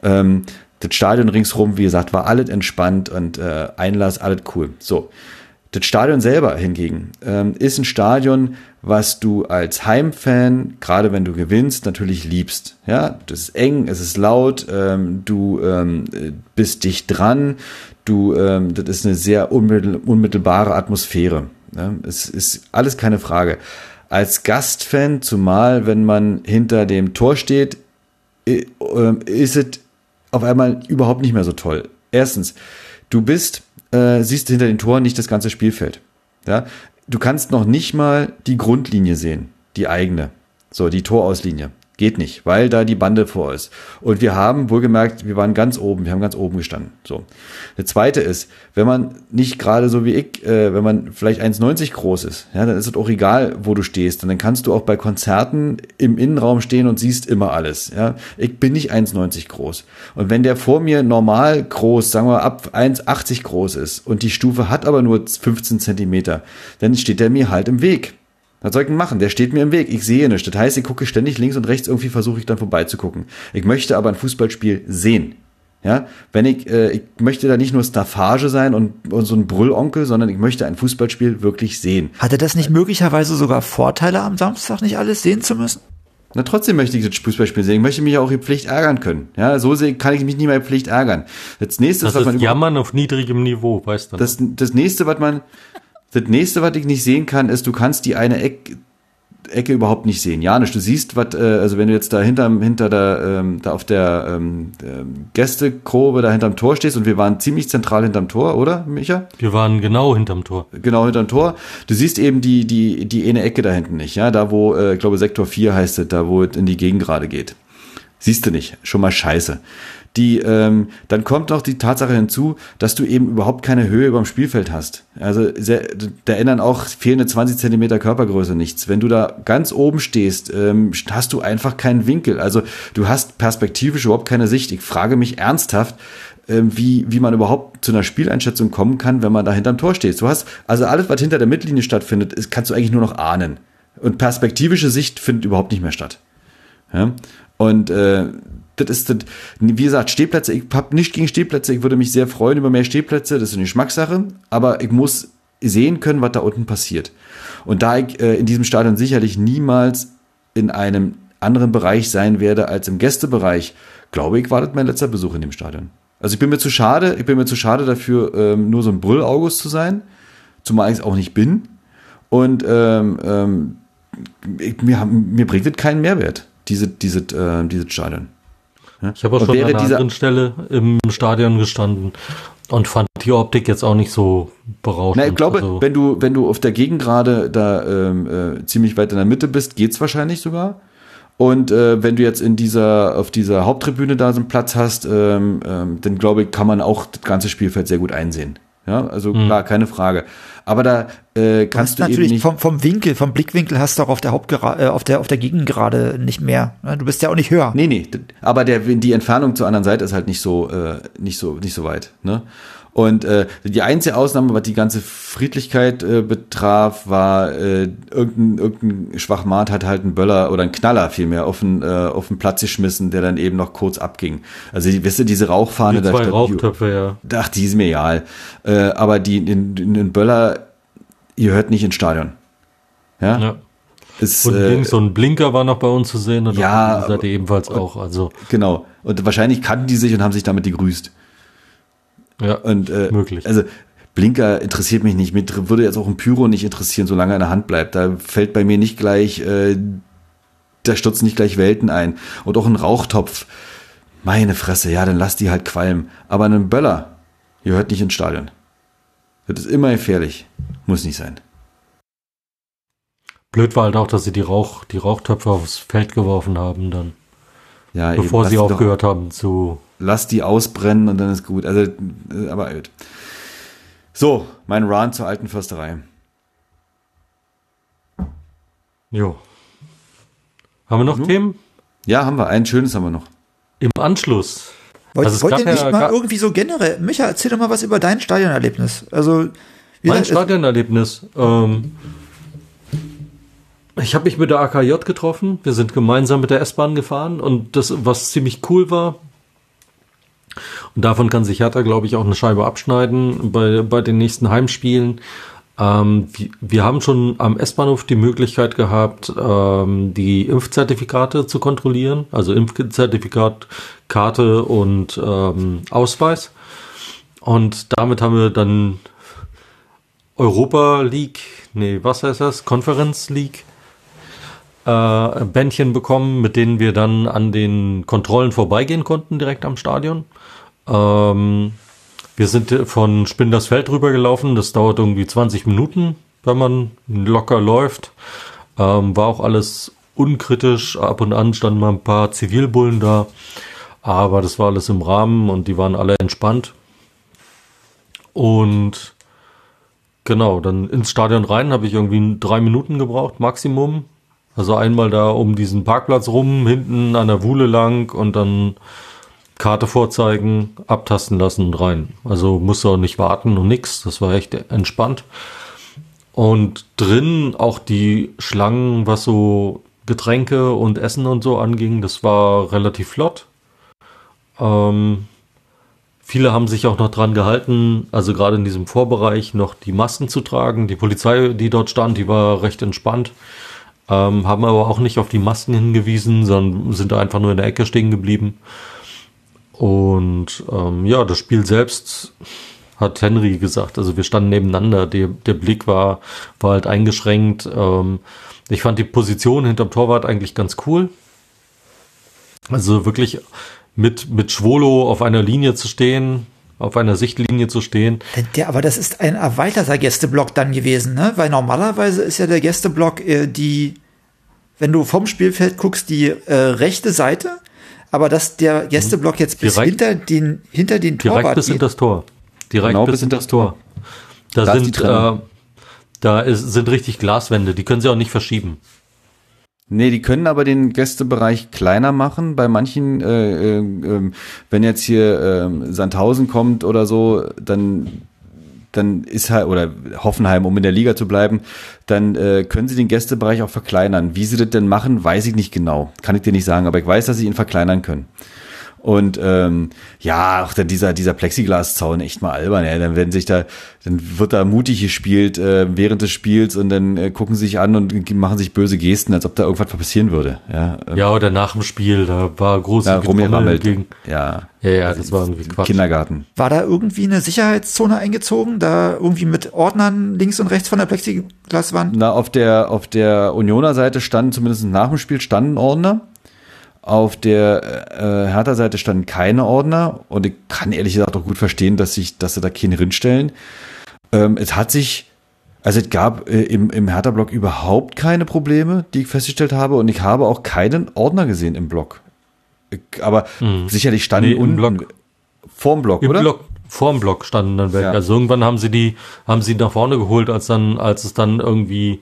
Ähm, das Stadion ringsrum, wie gesagt, war alles entspannt und äh, Einlass, alles cool. So. Das Stadion selber hingegen ähm, ist ein Stadion, was du als Heimfan, gerade wenn du gewinnst, natürlich liebst. Ja, das ist eng, es ist laut, ähm, du ähm, bist dicht dran, du, ähm, das ist eine sehr unmittel, unmittelbare Atmosphäre. Ja? Es ist alles keine Frage. Als Gastfan, zumal wenn man hinter dem Tor steht, äh, ist es auf einmal überhaupt nicht mehr so toll. Erstens, du bist, äh, siehst hinter den Toren nicht das ganze Spielfeld. Ja, du kannst noch nicht mal die Grundlinie sehen, die eigene. So, die Torauslinie. Geht nicht, weil da die Bande vor ist. Und wir haben, wohlgemerkt, wir waren ganz oben, wir haben ganz oben gestanden. So. Der zweite ist, wenn man nicht gerade so wie ich, äh, wenn man vielleicht 1,90 groß ist, ja, dann ist es auch egal, wo du stehst. Und dann kannst du auch bei Konzerten im Innenraum stehen und siehst immer alles. Ja. Ich bin nicht 1,90 groß. Und wenn der vor mir normal groß, sagen wir ab 1,80 groß ist und die Stufe hat aber nur 15 Zentimeter, dann steht der mir halt im Weg. Was soll ich denn machen? Der steht mir im Weg. Ich sehe nichts. Das heißt, ich gucke ständig links und rechts. Irgendwie versuche ich dann vorbeizugucken. Ich möchte aber ein Fußballspiel sehen. Ja, wenn ich, äh, ich möchte da nicht nur Staffage sein und, und so ein Brüllonkel, sondern ich möchte ein Fußballspiel wirklich sehen. Hatte das nicht möglicherweise sogar Vorteile am Samstag, nicht alles sehen zu müssen? Na, trotzdem möchte ich das Fußballspiel sehen. Ich möchte mich auch in Pflicht ärgern können. Ja, so kann ich mich nicht mehr in Pflicht ärgern. Das nächste, das was ist man Jammern auf niedrigem Niveau, weißt du. Das, das nächste, was man, das nächste, was ich nicht sehen kann, ist, du kannst die eine Ecke, Ecke überhaupt nicht sehen. Janisch, du siehst, was, äh, also wenn du jetzt da hinter, hinter der, ähm, da auf der ähm, ähm, Gästegrube da hinterm Tor stehst und wir waren ziemlich zentral hinterm Tor, oder, Micha? Wir waren genau hinterm Tor. Genau hinterm Tor. Du siehst eben die, die, die eine Ecke da hinten nicht, ja, da wo, äh, ich glaube, Sektor 4 heißt es, da wo es in die Gegend gerade geht. Siehst du nicht, schon mal scheiße die, ähm, dann kommt noch die Tatsache hinzu, dass du eben überhaupt keine Höhe über dem Spielfeld hast. Also sehr, da ändern auch fehlende 20 Zentimeter Körpergröße nichts. Wenn du da ganz oben stehst, ähm, hast du einfach keinen Winkel. Also du hast perspektivisch überhaupt keine Sicht. Ich frage mich ernsthaft, ähm, wie, wie man überhaupt zu einer Spieleinschätzung kommen kann, wenn man da hinterm Tor steht. Du hast, also alles, was hinter der Mittellinie stattfindet, ist, kannst du eigentlich nur noch ahnen. Und perspektivische Sicht findet überhaupt nicht mehr statt. Ja? Und äh, das ist, das, wie gesagt, Stehplätze, ich habe nicht gegen Stehplätze, ich würde mich sehr freuen über mehr Stehplätze, das ist eine Geschmackssache, aber ich muss sehen können, was da unten passiert. Und da ich äh, in diesem Stadion sicherlich niemals in einem anderen Bereich sein werde als im Gästebereich, glaube ich, war das mein letzter Besuch in dem Stadion. Also ich bin mir zu schade, ich bin mir zu schade dafür, ähm, nur so ein Brüll-August zu sein, zumal ich es auch nicht bin. Und ähm, ähm, ich, mir, mir bringt das keinen Mehrwert, diese, diese, äh, dieses Stadion. Ich habe auch schon an einer anderen Stelle im Stadion gestanden und fand die Optik jetzt auch nicht so berauschend. Na, ich glaube, also, wenn du wenn du auf der Gegend gerade da ähm, äh, ziemlich weit in der Mitte bist, geht's wahrscheinlich sogar. Und äh, wenn du jetzt in dieser auf dieser Haupttribüne da so einen Platz hast, ähm, ähm, dann glaube ich, kann man auch das ganze Spielfeld sehr gut einsehen. Ja, also mhm. klar, keine Frage. Aber da äh, kannst du, du natürlich eben nicht vom, vom Winkel, vom Blickwinkel hast du auch auf der Hauptgerade, äh, auf der auf der Gegend gerade nicht mehr. Ne? Du bist ja auch nicht höher. Nee, nee, aber der die Entfernung zur anderen Seite ist halt nicht so äh, nicht so nicht so weit, ne? Und äh, die einzige Ausnahme, was die ganze Friedlichkeit äh, betraf, war äh, irgendein, irgendein Schwachmat hat halt einen Böller oder einen Knaller vielmehr auf den, äh, auf den Platz geschmissen, der dann eben noch kurz abging. Also die, wisst ihr, diese Rauchfahne die zwei da Rauchtöpfe, ja. Ach, die ist mir egal. Äh, aber die, den, den Böller, ihr hört nicht ins Stadion. Ja. ja. Ist, und äh, links so ein Blinker war noch bei uns zu sehen und ja, auf der Seite ebenfalls auch. Also genau. Und wahrscheinlich kannten die sich und haben sich damit gegrüßt. Ja, und, äh, möglich. Also Blinker interessiert mich nicht. Mir würde jetzt auch ein Pyro nicht interessieren, solange er in der Hand bleibt. Da fällt bei mir nicht gleich, äh, da stürzen nicht gleich Welten ein. Und auch ein Rauchtopf. Meine Fresse, ja, dann lass die halt qualmen. Aber einen Böller, ihr hört nicht ins Stadion. Das ist immer gefährlich. Muss nicht sein. Blöd war halt auch, dass sie die, Rauch, die Rauchtöpfe aufs Feld geworfen haben dann. Ja, bevor eben, sie aufgehört doch, haben zu lass die ausbrennen und dann ist gut. Also, äh, aber gut. So, mein Run zur alten Försterei. Jo. Haben wir noch no? Themen? Ja, haben wir. Ein schönes haben wir noch. Im Anschluss. Wollt, Also wollt ihr nicht ja- mal irgendwie so generell, Micha, erzähl doch mal was über dein Stadionerlebnis. Also, wie Mein Stadionerlebnis. Ähm, ich habe mich mit der AKJ getroffen. Wir sind gemeinsam mit der S-Bahn gefahren und das, was ziemlich cool war, und davon kann sich Hertha, glaube ich, auch eine Scheibe abschneiden bei, bei den nächsten Heimspielen. Ähm, wir, wir haben schon am S-Bahnhof die Möglichkeit gehabt, ähm, die Impfzertifikate zu kontrollieren, also Impfzertifikat, Karte und ähm, Ausweis. Und damit haben wir dann Europa League, nee, was heißt das? Conference League äh, Bändchen bekommen, mit denen wir dann an den Kontrollen vorbeigehen konnten, direkt am Stadion. Ähm, wir sind von Spindersfeld rübergelaufen, das dauert irgendwie 20 Minuten, wenn man locker läuft. Ähm, war auch alles unkritisch, ab und an standen mal ein paar Zivilbullen da, aber das war alles im Rahmen und die waren alle entspannt. Und genau, dann ins Stadion rein habe ich irgendwie drei Minuten gebraucht, Maximum. Also einmal da um diesen Parkplatz rum, hinten an der Wuhle lang und dann Karte vorzeigen, abtasten lassen und rein. Also musste auch nicht warten und nix. Das war echt entspannt. Und drin auch die Schlangen, was so Getränke und Essen und so anging, das war relativ flott. Ähm, viele haben sich auch noch dran gehalten, also gerade in diesem Vorbereich noch die Masken zu tragen. Die Polizei, die dort stand, die war recht entspannt. Ähm, haben aber auch nicht auf die Masken hingewiesen, sondern sind einfach nur in der Ecke stehen geblieben. Und ähm, ja, das Spiel selbst hat Henry gesagt. Also wir standen nebeneinander. Der, der Blick war, war halt eingeschränkt. Ähm, ich fand die Position hinterm Torwart eigentlich ganz cool. Also wirklich mit, mit Schwolo auf einer Linie zu stehen, auf einer Sichtlinie zu stehen. Der, aber das ist ein erweiterter Gästeblock dann gewesen, ne? Weil normalerweise ist ja der Gästeblock äh, die, wenn du vom Spielfeld guckst, die äh, rechte Seite, aber dass der Gästeblock jetzt bis Direkt- hinter den hinter den Direkt Torwart bis geht. hinter das Tor. Direkt Genau bis hinter das Tor. Da, Da sind, äh, da ist, sind richtig Glaswände, die können sie auch nicht verschieben. Nee, die können aber den Gästebereich kleiner machen. Bei manchen, äh, äh, ähm, wenn jetzt hier äh, Sandhausen kommt oder so, dann dann ist halt, oder Hoffenheim, um in der Liga zu bleiben, dann äh, können sie den Gästebereich auch verkleinern. Wie sie das denn machen, weiß ich nicht genau. Kann ich dir nicht sagen, aber ich weiß, dass sie ihn verkleinern können. Und ähm, ja, auch dann dieser, dieser Plexiglaszaun echt mal albern, ja. Dann werden sich da, dann wird da mutig gespielt äh, während des Spiels und dann äh, gucken sie sich an und machen sich böse Gesten, als ob da irgendwas passieren würde. Ja, ähm, Ja, oder nach dem Spiel, da war große ja Getrommel gegen. Ja. Ja, ja, das war irgendwie Quatsch. Kindergarten. War da irgendwie eine Sicherheitszone eingezogen? Da irgendwie mit Ordnern links und rechts von der Plexiglaswand? Na, auf der, auf der Unioner Seite standen zumindest nach dem Spiel standen Ordner. Auf der äh, Hertha-Seite standen keine Ordner und ich kann ehrlich gesagt auch gut verstehen, dass sich, dass sie da keine hinstellen. Ähm, es hat sich, also es gab äh, im, im Hertha-Block überhaupt keine Probleme, die ich festgestellt habe und ich habe auch keinen Ordner gesehen im Block. Ich, aber sicherlich standen Nee, im unten Block. vorm Block, Im oder? Block, vorm Block standen dann welche. Ja. Also irgendwann haben sie die, haben sie nach vorne geholt, als dann, als es dann irgendwie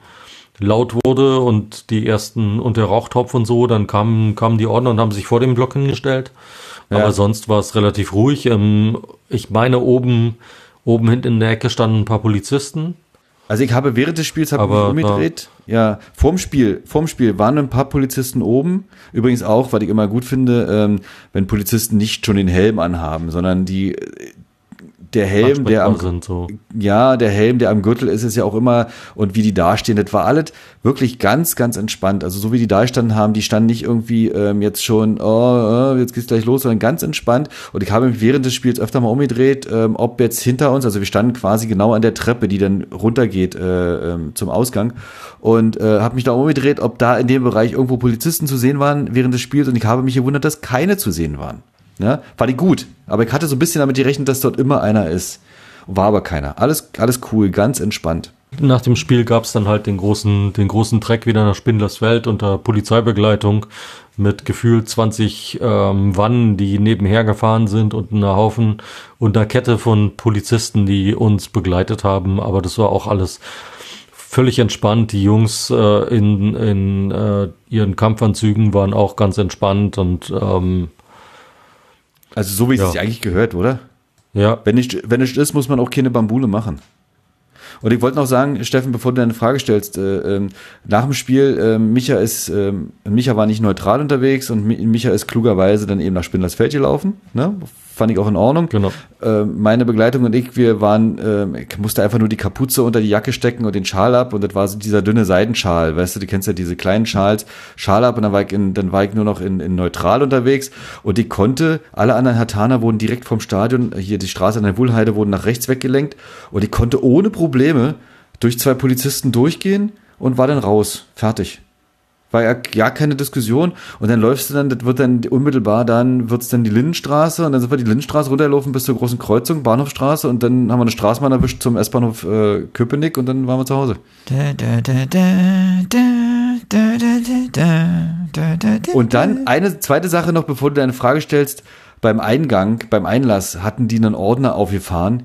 laut wurde und die ersten und der Rauchtopf und so, dann kamen, kamen die Ordner und haben sich vor dem Block hingestellt. Ja. Aber sonst war es relativ ruhig. Ähm, ich meine, oben, oben hinten in der Ecke standen ein paar Polizisten. Also ich habe während des Spiels habe ich umgedreht. Ja, vorm Spiel, vorm Spiel waren ein paar Polizisten oben. Übrigens auch, was ich immer gut finde, ähm, wenn Polizisten nicht schon den Helm anhaben, sondern die der Helm, der am sind so. ja, der Helm, der am Gürtel ist, ist ja auch immer und wie die dastehen, das war alles wirklich ganz, ganz entspannt. Also so wie die da standen haben, die standen nicht irgendwie ähm, jetzt schon, oh, oh, jetzt geht's gleich los, sondern ganz entspannt. Und ich habe mich während des Spiels öfter mal umgedreht, ähm, ob jetzt hinter uns, also wir standen quasi genau an der Treppe, die dann runtergeht äh, ähm, zum Ausgang und äh, habe mich da umgedreht, ob da in dem Bereich irgendwo Polizisten zu sehen waren während des Spiels und ich habe mich gewundert, dass keine zu sehen waren. Ja, war die gut, aber ich hatte so ein bisschen damit gerechnet, dass dort immer einer ist. War aber keiner. Alles, alles cool, ganz entspannt. Nach dem Spiel gab es dann halt den großen, den großen Treck wieder nach Spindlersfeld unter Polizeibegleitung mit gefühlt 20 ähm, Wannen, die nebenher gefahren sind und einer Haufen und einer Kette von Polizisten, die uns begleitet haben. Aber das war auch alles völlig entspannt. Die Jungs äh, in, in äh, ihren Kampfanzügen waren auch ganz entspannt und ähm, Also so wie es Ja. sich eigentlich gehört, oder? ja, Wenn nicht, wenn nicht ist, muss man auch keine Bambule machen. Und ich wollte noch sagen, Steffen, bevor du deine Frage stellst, äh, ähm, nach dem Spiel, ähm, Micha ist, ähm, Micha war nicht neutral unterwegs und Mi- Micha ist klugerweise dann eben nach Spindlersfeld gelaufen. Ne? Fand ich auch in Ordnung. genau. Ähm, meine Begleitung und ich, wir waren, ähm, ich musste einfach nur die Kapuze unter die Jacke stecken und den Schal ab und das war so dieser dünne Seidenschal, weißt du, du kennst ja diese kleinen Schals, Schal ab und dann war ich, in, dann war ich nur noch in, in neutral unterwegs und ich konnte, alle anderen Hatana wurden direkt vom Stadion, hier die Straße an der Wuhlheide wurden nach rechts weggelenkt und ich konnte ohne Probleme durch zwei Polizisten durchgehen und war dann raus, fertig war ja gar keine Diskussion. Und dann läufst du dann, das wird dann unmittelbar, dann wird es dann die Lindenstraße und dann sind wir die Lindenstraße runtergelaufen bis zur großen Kreuzung, Bahnhofstraße und dann haben wir eine Straßenbahn erwischt zum S-Bahnhof äh, Köpenick und dann waren wir zu Hause. Und dann eine zweite Sache noch, bevor du deine Frage stellst, beim Eingang, beim Einlass hatten die einen Ordner aufgefahren,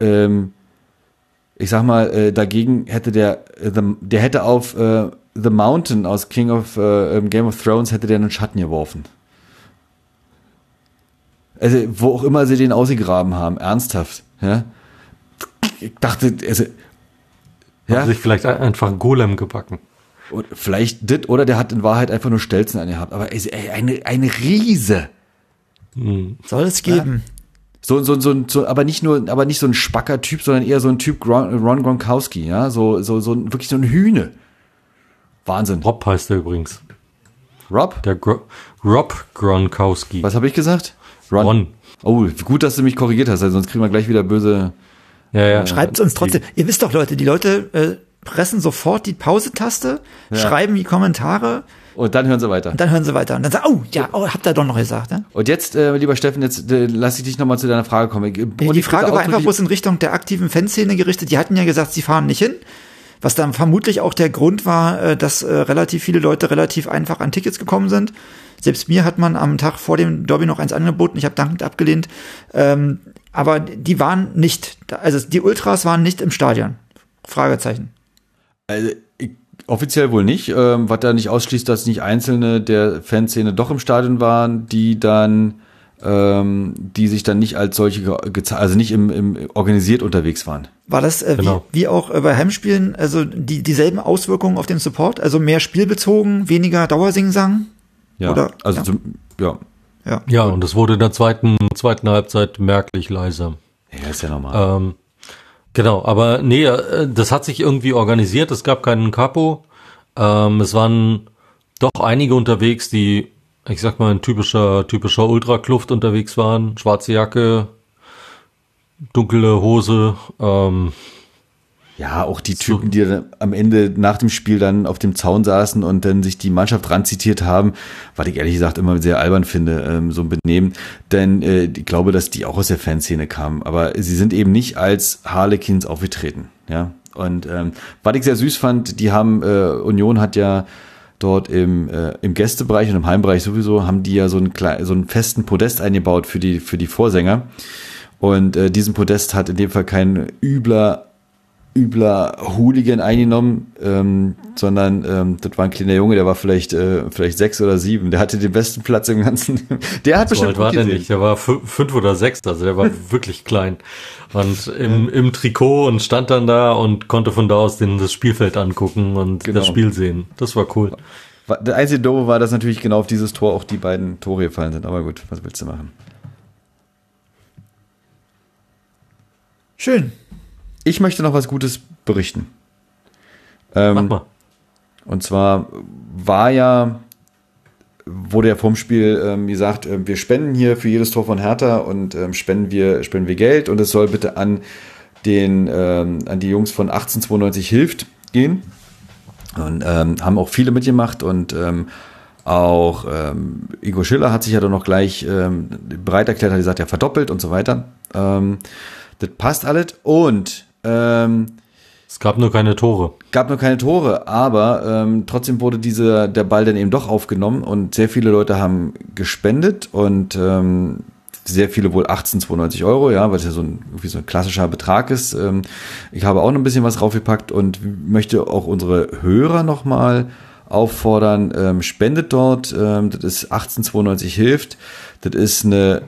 ähm, ich sag mal, äh, dagegen hätte der, der hätte auf äh, The Mountain aus King of äh, ähm, Game of Thrones hätte der einen Schatten geworfen. Also, wo auch immer sie den ausgegraben haben, ernsthaft. Ja? Ich dachte, also, ja, Haben sich vielleicht ein- einfach ein Golem gebacken. und vielleicht dit oder der hat in Wahrheit einfach nur Stelzen angehabt. Aber ey, ey, eine, eine Riese. Soll es geben. So, so, so, so, aber nicht nur, aber nicht so ein spacker Typ, sondern eher so ein Typ Gron, Ron Gronkowski, ja, so, so, so ein, wirklich so ein Hühne. Wahnsinn. Rob heißt er übrigens. Rob? Der Gro Rob Gronkowski. Was habe ich gesagt? Ron. Oh, gut, dass du mich korrigiert hast, sonst kriegen wir gleich wieder böse. Ja, ja. Schreibt uns trotzdem. Ihr wisst doch, Leute, die Leute äh, pressen sofort die Pause-Taste, schreiben die Kommentare Und dann hören sie weiter. und dann hören sie weiter. Und dann sagen, oh, ja, oh, habt ihr doch noch gesagt. Ne? Und jetzt, äh, lieber Steffen, jetzt äh, lass ich dich nochmal zu deiner Frage kommen. Und die Frage war einfach bloß in Richtung der aktiven Fanszene gerichtet. Die hatten ja gesagt, sie fahren nicht hin. Was dann vermutlich auch der Grund war, äh, dass äh, relativ viele Leute relativ einfach an Tickets gekommen sind. Selbst mir hat man am Tag vor dem Derby noch eins angeboten. Ich habe dankend abgelehnt. Ähm, aber die waren nicht, also die Ultras waren nicht im Stadion. Fragezeichen. Also, offiziell wohl nicht, ähm, was da nicht ausschließt, dass nicht einzelne der Fanszene doch im Stadion waren, die dann, ähm, die sich dann nicht als solche, also nicht im, im organisiert unterwegs waren. War das äh, Genau. wie, wie auch äh, bei Heimspielen, also die, dieselben Auswirkungen auf den Support? Also mehr spielbezogen, weniger Dauersingsang? Ja, Oder- also ja. Zum, ja. Ja. Ja, und es wurde in der zweiten, zweiten Halbzeit merklich leiser. Ja, ist ja normal. Ähm, genau, aber nee, äh, das hat sich irgendwie organisiert. Es gab keinen Capo. Ähm, es waren doch einige unterwegs, die, ich sag mal, in typischer, typischer Ultrakluft unterwegs waren. Schwarze Jacke, dunkle Hose. Ähm, Ja, auch die Typen, die am Ende nach dem Spiel dann auf dem Zaun saßen und dann sich die Mannschaft ranzitiert haben, was ich ehrlich gesagt immer sehr albern finde, ähm, so ein Benehmen. Denn äh, ich glaube, dass die auch aus der Fanszene kamen. Aber sie sind eben nicht als Harlequins aufgetreten. Ja. Und ähm, was ich sehr süß fand, die haben, äh, Union hat ja dort im, äh, im Gästebereich und im Heimbereich sowieso, haben die ja so einen, so einen festen Podest eingebaut für die, für die Vorsänger. Und äh, diesen Podest hat in dem Fall kein übler übler Hooligan eingenommen, ähm, sondern ähm, das war ein kleiner Junge, der war vielleicht äh, vielleicht sechs oder sieben. Der hatte den besten Platz im ganzen. Der hat so bestimmt alt war gut der gesehen. nicht. Der war fü- fünf oder sechs, also der war wirklich klein. Und im, im Trikot und stand dann da und konnte von da aus den, das Spielfeld angucken und Genau. das Spiel sehen. Das war cool. Der einzige Doofe war, dass natürlich genau auf dieses Tor auch die beiden Tore gefallen sind. Aber gut, was willst du machen? Schön. Ich möchte noch was Gutes berichten. Mach Ähm, mal. Und zwar war ja, wurde ja vorm Spiel ähm, gesagt, ähm, wir spenden hier für jedes Tor von Hertha und ähm, spenden wir spenden wir Geld und es soll bitte an den ähm, an die Jungs von 1892 hilft gehen und ähm, haben auch viele mitgemacht und ähm, auch ähm, Igor Schiller hat sich ja dann noch gleich bereit erklärt, hat gesagt, ja verdoppelt und so weiter. Das passt alles und ähm, Es gab nur keine Tore. gab nur keine Tore, aber ähm, trotzdem wurde diese, der Ball dann eben doch aufgenommen und sehr viele Leute haben gespendet und ähm, sehr viele wohl 18,92 Euro, ja, weil es ja so ein, irgendwie so ein klassischer Betrag ist. Ähm, ich habe auch noch ein bisschen was draufgepackt und möchte auch unsere Hörer nochmal auffordern, ähm, spendet dort, ähm, das ist 1892 hilft. Das ist eine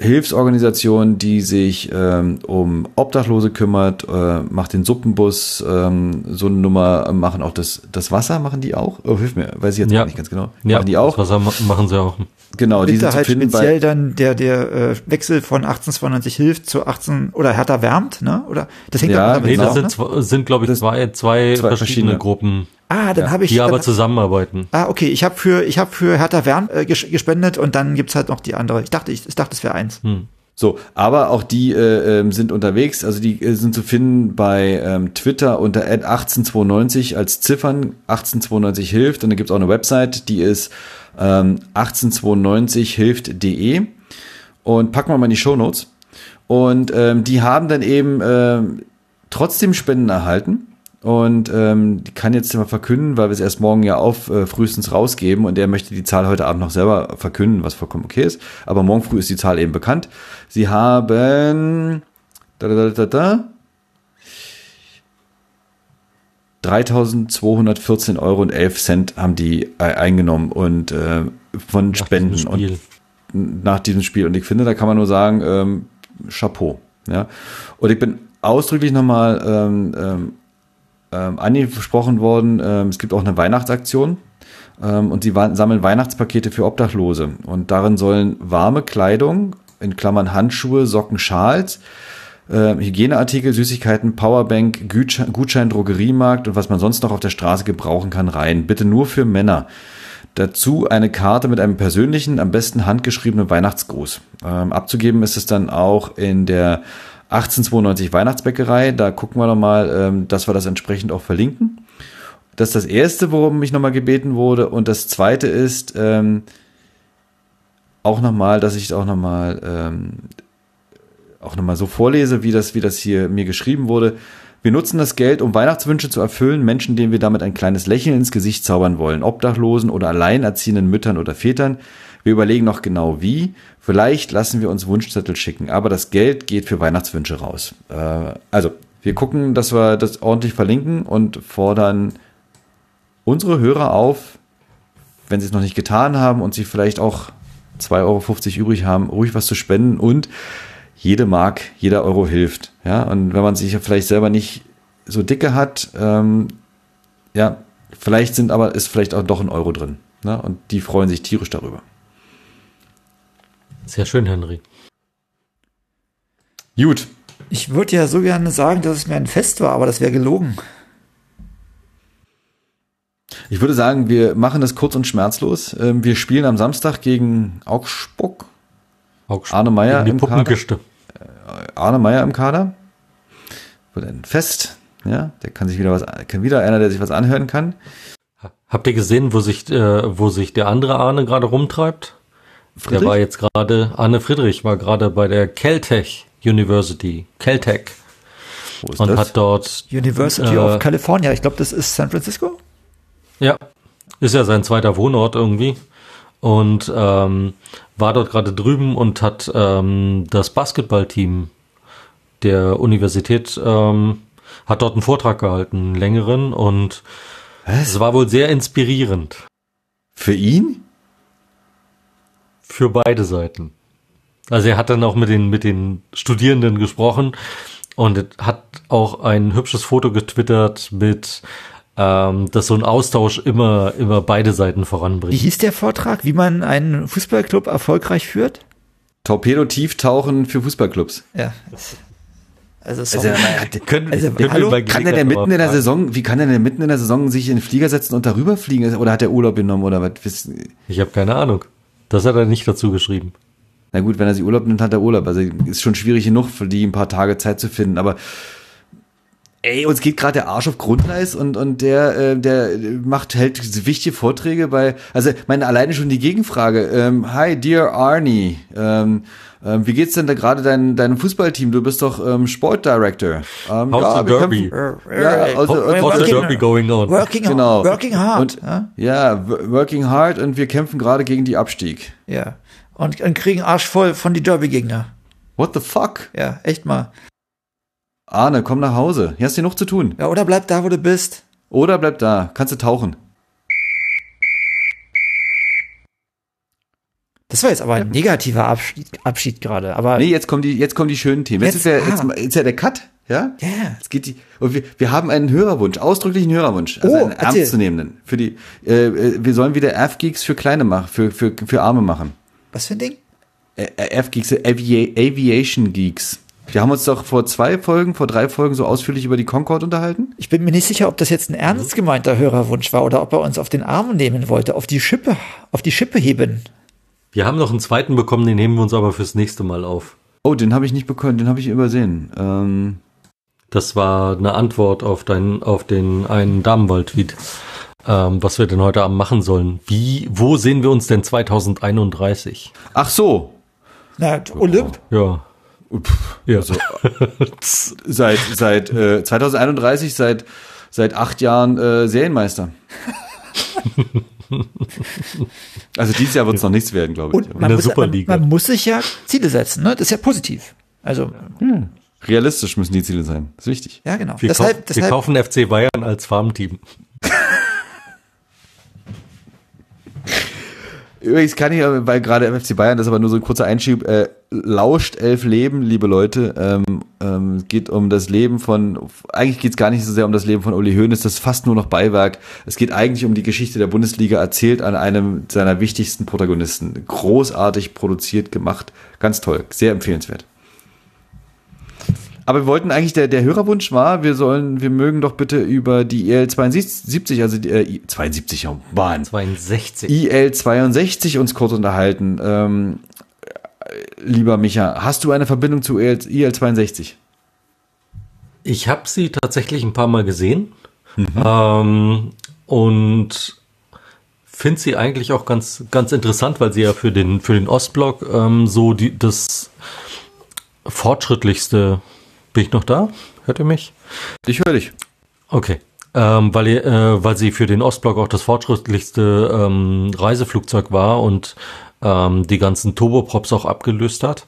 Hilfsorganisation, die sich ähm, um Obdachlose kümmert, äh, macht den Suppenbus, ähm, so eine Nummer, machen auch das, das Wasser, machen die auch? Oh, hilf mir, weiß ich jetzt Ja. nicht ganz genau. Ja, machen die auch? Das Wasser ma- machen sie auch. Genau, die sind halt finden speziell bei, dann der, der äh, Wechsel von 1892 hilft zu 18 oder härter wärmt, ne? Oder das hängt Ja, Nee, das zusammen, sind, ne? sind glaube ich, Das- zwei, zwei, zwei verschiedene, verschiedene. Gruppen, Ah, dann habe ich die dann, aber zusammenarbeiten. Ah, okay, ich habe für ich habe für härter wärmt äh, ges- gespendet und dann gibt's halt noch die andere. Ich dachte, ich, ich dachte, es wäre eins. Hm. So, aber auch die äh, ähm, sind unterwegs, also die äh, sind zu finden bei ähm, Twitter unter 1892 als Ziffern 1892 hilft und dann gibt's auch eine Website, die ist ähm, 1892hilft.de und packen wir mal in die Shownotes. Und ähm, die haben dann eben ähm, trotzdem Spenden erhalten. Und ähm, die kann jetzt mal verkünden, weil wir es erst morgen ja auf äh, frühestens rausgeben und der möchte die Zahl heute Abend noch selber verkünden, was vollkommen okay ist. Aber morgen früh ist die Zahl eben bekannt. Sie haben da, da, da, da, da, 3.214 Euro und 11 Cent haben die äh, eingenommen und äh, von Spenden Nach und diesem Spiel. nach diesem Spiel. Und ich finde, da kann man nur sagen, ähm, Chapeau. Ja? Und ich bin ausdrücklich nochmal ähm, ähm, ähm, angesprochen worden, ähm, es gibt auch eine Weihnachtsaktion ähm, und sie sammeln Weihnachtspakete für Obdachlose. Und darin sollen warme Kleidung, in Klammern Handschuhe, Socken, Schals, äh, Hygieneartikel, Süßigkeiten, Powerbank, Gutschein, Gutschein, Drogeriemarkt und was man sonst noch auf der Straße gebrauchen kann, rein. Bitte nur für Männer. Dazu eine Karte mit einem persönlichen, am besten handgeschriebenen Weihnachtsgruß. Ähm, abzugeben ist es dann auch in der 1892 Weihnachtsbäckerei. Da gucken wir nochmal, ähm, dass wir das entsprechend auch verlinken. Das ist das erste, worum mich nochmal gebeten wurde. Und das zweite ist ähm, auch nochmal, dass ich auch nochmal ähm, auch nochmal so vorlese, wie das, wie das hier mir geschrieben wurde. Wir nutzen das Geld, um Weihnachtswünsche zu erfüllen, Menschen, denen wir damit ein kleines Lächeln ins Gesicht zaubern wollen, Obdachlosen oder alleinerziehenden Müttern oder Vätern. Wir überlegen noch genau wie. Vielleicht lassen wir uns Wunschzettel schicken, aber das Geld geht für Weihnachtswünsche raus. Äh, also, wir gucken, dass wir das ordentlich verlinken und fordern unsere Hörer auf, wenn sie es noch nicht getan haben und sie vielleicht auch 2,50 Euro übrig haben, ruhig was zu spenden und jede Mark, jeder Euro hilft. Ja, und wenn man sich ja vielleicht selber nicht so dicke hat, ähm, ja, vielleicht sind aber, ist vielleicht auch doch ein Euro drin. Ne? Und die freuen sich tierisch darüber. Sehr schön, Henry. Gut. Ich würde ja so gerne sagen, dass es mir ein Fest war, aber das wäre gelogen. Ich würde sagen, wir machen das kurz und schmerzlos. Ähm, wir spielen am Samstag gegen Augsburg. Augsburg. Arne Meyer die im Kader. Puppenkiste. Arne Meyer im Kader. Wird ein Fest. Ja, der kann sich wieder was, kann wieder einer, der sich was anhören kann. Habt ihr gesehen, wo sich, äh, wo sich der andere Arne gerade rumtreibt? Friedrich? Der war jetzt gerade, Arne Friedrich war gerade bei der Caltech University, Caltech, Wo ist und das? hat dort, University Äh, of California. Ich glaube, das ist San Francisco. ja, ist ja sein zweiter Wohnort irgendwie und ähm, war dort gerade drüben und hat ähm, das Basketballteam der Universität ähm, hat dort einen Vortrag gehalten, einen längeren und Was? es war wohl sehr inspirierend Für ihn? Für beide Seiten. Also er hat dann auch mit den mit den Studierenden gesprochen und hat auch ein hübsches Foto getwittert mit ähm, dass so ein Austausch immer immer beide Seiten Wie voranbringt. hieß der Vortrag? Wie man einen Fußballclub erfolgreich führt? Torpedo tieftauchen für Fußballclubs. Ja. Also, Also, sorry. Können, Also, können hallo? wir bei kann der, Gelegenheit mitten in der Saison, wie kann der denn mitten in der Saison sich in den Flieger setzen und darüber fliegen? Oder hat er Urlaub genommen oder was? Ich habe keine Ahnung. Das hat er nicht dazu geschrieben. Na gut, wenn er sich Urlaub nimmt, hat er Urlaub. Also ist schon schwierig genug, für die ein paar Tage Zeit zu finden. Aber ey, uns geht gerade der Arsch auf Grundeis und und der äh, der macht hält wichtige Vorträge bei. Also meine alleine schon die Gegenfrage. Ähm, Hi, dear Arnie. Ähm, ähm, wie geht's denn da gerade dein, deinem Fußballteam? Du bist doch ähm, Sportdirector. Ähm, How's the wir Derby? kämpfen- Ja, also, How- und- How's the working- Derby going on? Working, Genau. working hard. Und, ja? ja, working hard und wir kämpfen gerade gegen die Abstieg. ja. und, und kriegen Arsch voll von die Derby-Gegner. What the fuck? Ja, echt mal. Arne, komm nach Hause. Hier hast du noch zu tun. Ja, oder bleib da, wo du bist. Oder bleib da. Kannst du tauchen. Das war jetzt aber ein negativer Abschied, Abschied gerade. Aber Nee, jetzt kommen die, jetzt kommen die schönen Themen. Jetzt, Jetzt- ist, jetzt ah. ist ja der Cut, ja? Ja. Jetzt geht die, und wir, wir haben einen Hörerwunsch, ausdrücklichen Hörerwunsch, also Oh, einen erzähl. ernstzunehmenden. Für die, äh, äh, wir sollen wieder F-Geeks für Kleine machen, für, für, für Arme machen. was für ein Ding? Äh, F-Geeks, Avia Aviation Geeks. Wir haben uns doch vor zwei Folgen, vor drei Folgen so ausführlich über die Concorde unterhalten. Ich bin mir nicht sicher, ob das jetzt ein ernst gemeinter Hörerwunsch war oder ob er uns auf den Arm nehmen wollte, auf die Schippe, auf die Schippe heben. Wir haben noch einen zweiten bekommen, den nehmen wir uns aber fürs nächste Mal auf. Oh, den habe ich nicht bekommen, den habe ich übersehen. Ähm, Das war eine Antwort auf dein, auf den einen Damenwald-Tweet, ähm, was wir denn heute Abend machen sollen. Wie, wo sehen wir uns denn 2031? ach so. Na, Olymp. Ja. Pff, Ja. Also, seit seit äh, 2031, seit seit acht Jahren äh, Serienmeister. also dieses Jahr wird es noch nichts werden, glaube ich. Und man der muss, Superliga. Man, man muss sich ja Ziele setzen, ne? Das ist ja positiv. Also, Realistisch müssen die Ziele sein. Das ist wichtig. ja, genau. wir, deshalb, kauf, wir deshalb, kaufen FC Bayern als Farmteam. Übrigens kann ich, weil gerade FC Bayern, das ist aber nur so ein kurzer Einschub, äh, lauscht elf Leben, liebe Leute. Ähm, ähm, es geht um das Leben von, eigentlich geht es gar nicht so sehr um das Leben von Uli Hoeneß, das ist fast nur noch Beiwerk. Es geht eigentlich um die Geschichte der Bundesliga, erzählt an einem seiner wichtigsten Protagonisten. Großartig produziert, gemacht, ganz toll, sehr empfehlenswert. Aber wir wollten eigentlich, der, der Hörerwunsch war, wir sollen, wir mögen doch bitte über die EL 72, also die, äh, 72, oh Mann. 62. IL62 uns kurz unterhalten. Ähm, äh, lieber Micha, hast du eine Verbindung zu IL, IL62? Ich habe sie tatsächlich ein paar Mal gesehen ähm, und finde sie eigentlich auch ganz ganz interessant, weil sie ja für den für den Ostblock ähm, so die das fortschrittlichste. Bin ich noch da? Hört ihr mich? Ich höre dich. Okay. Ähm, weil, ihr, äh, weil sie für den Ostblock auch das fortschrittlichste ähm, Reiseflugzeug war und ähm, die ganzen Turboprops auch abgelöst hat.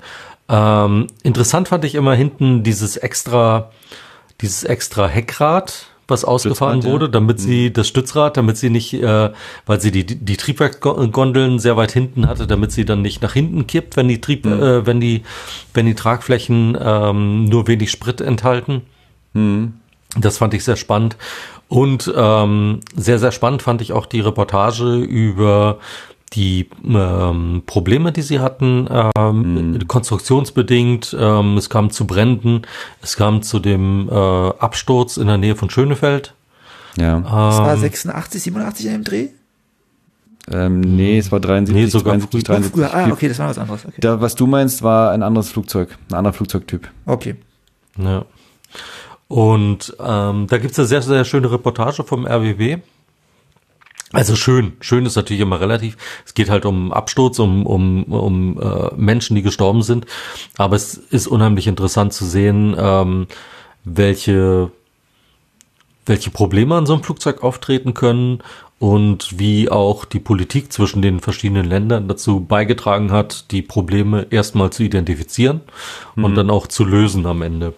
Ähm, interessant fand ich immer hinten dieses extra, dieses extra Heckrad, was ausgefahren Stützrad, ja. wurde, damit sie das Stützrad, damit sie nicht, äh, weil sie die, die Triebwerksgondeln sehr weit hinten hatte, damit sie dann nicht nach hinten kippt, wenn die Trieb, äh, wenn die, wenn die Tragflächen ähm, nur wenig Sprit enthalten. Das fand ich sehr spannend. Und ähm, sehr, sehr spannend fand ich auch die Reportage über die ähm, Probleme, die sie hatten, ähm, konstruktionsbedingt. Ähm, es kam zu Bränden, es kam zu dem äh, Absturz in der Nähe von Schönefeld. Ja. das war Ähm, 86, 87 in dem Dreh? Ähm, nee, es war 73, Nee, sogar 72, früher. 73. Früher, ah, okay, das war was anderes. Okay. Da, was du meinst, war ein anderes Flugzeug, ein anderer Flugzeugtyp. okay. Ja. Und ähm, da gibt's eine sehr, sehr schöne Reportage vom RWW. Also schön, schön ist natürlich immer relativ. Es geht halt um Absturz, um, um, um äh, Menschen, die gestorben sind. Aber es ist unheimlich interessant zu sehen, ähm, welche, welche Probleme an so einem Flugzeug auftreten können und wie auch die Politik zwischen den verschiedenen Ländern dazu beigetragen hat, die Probleme erstmal zu identifizieren und dann auch zu lösen am Ende.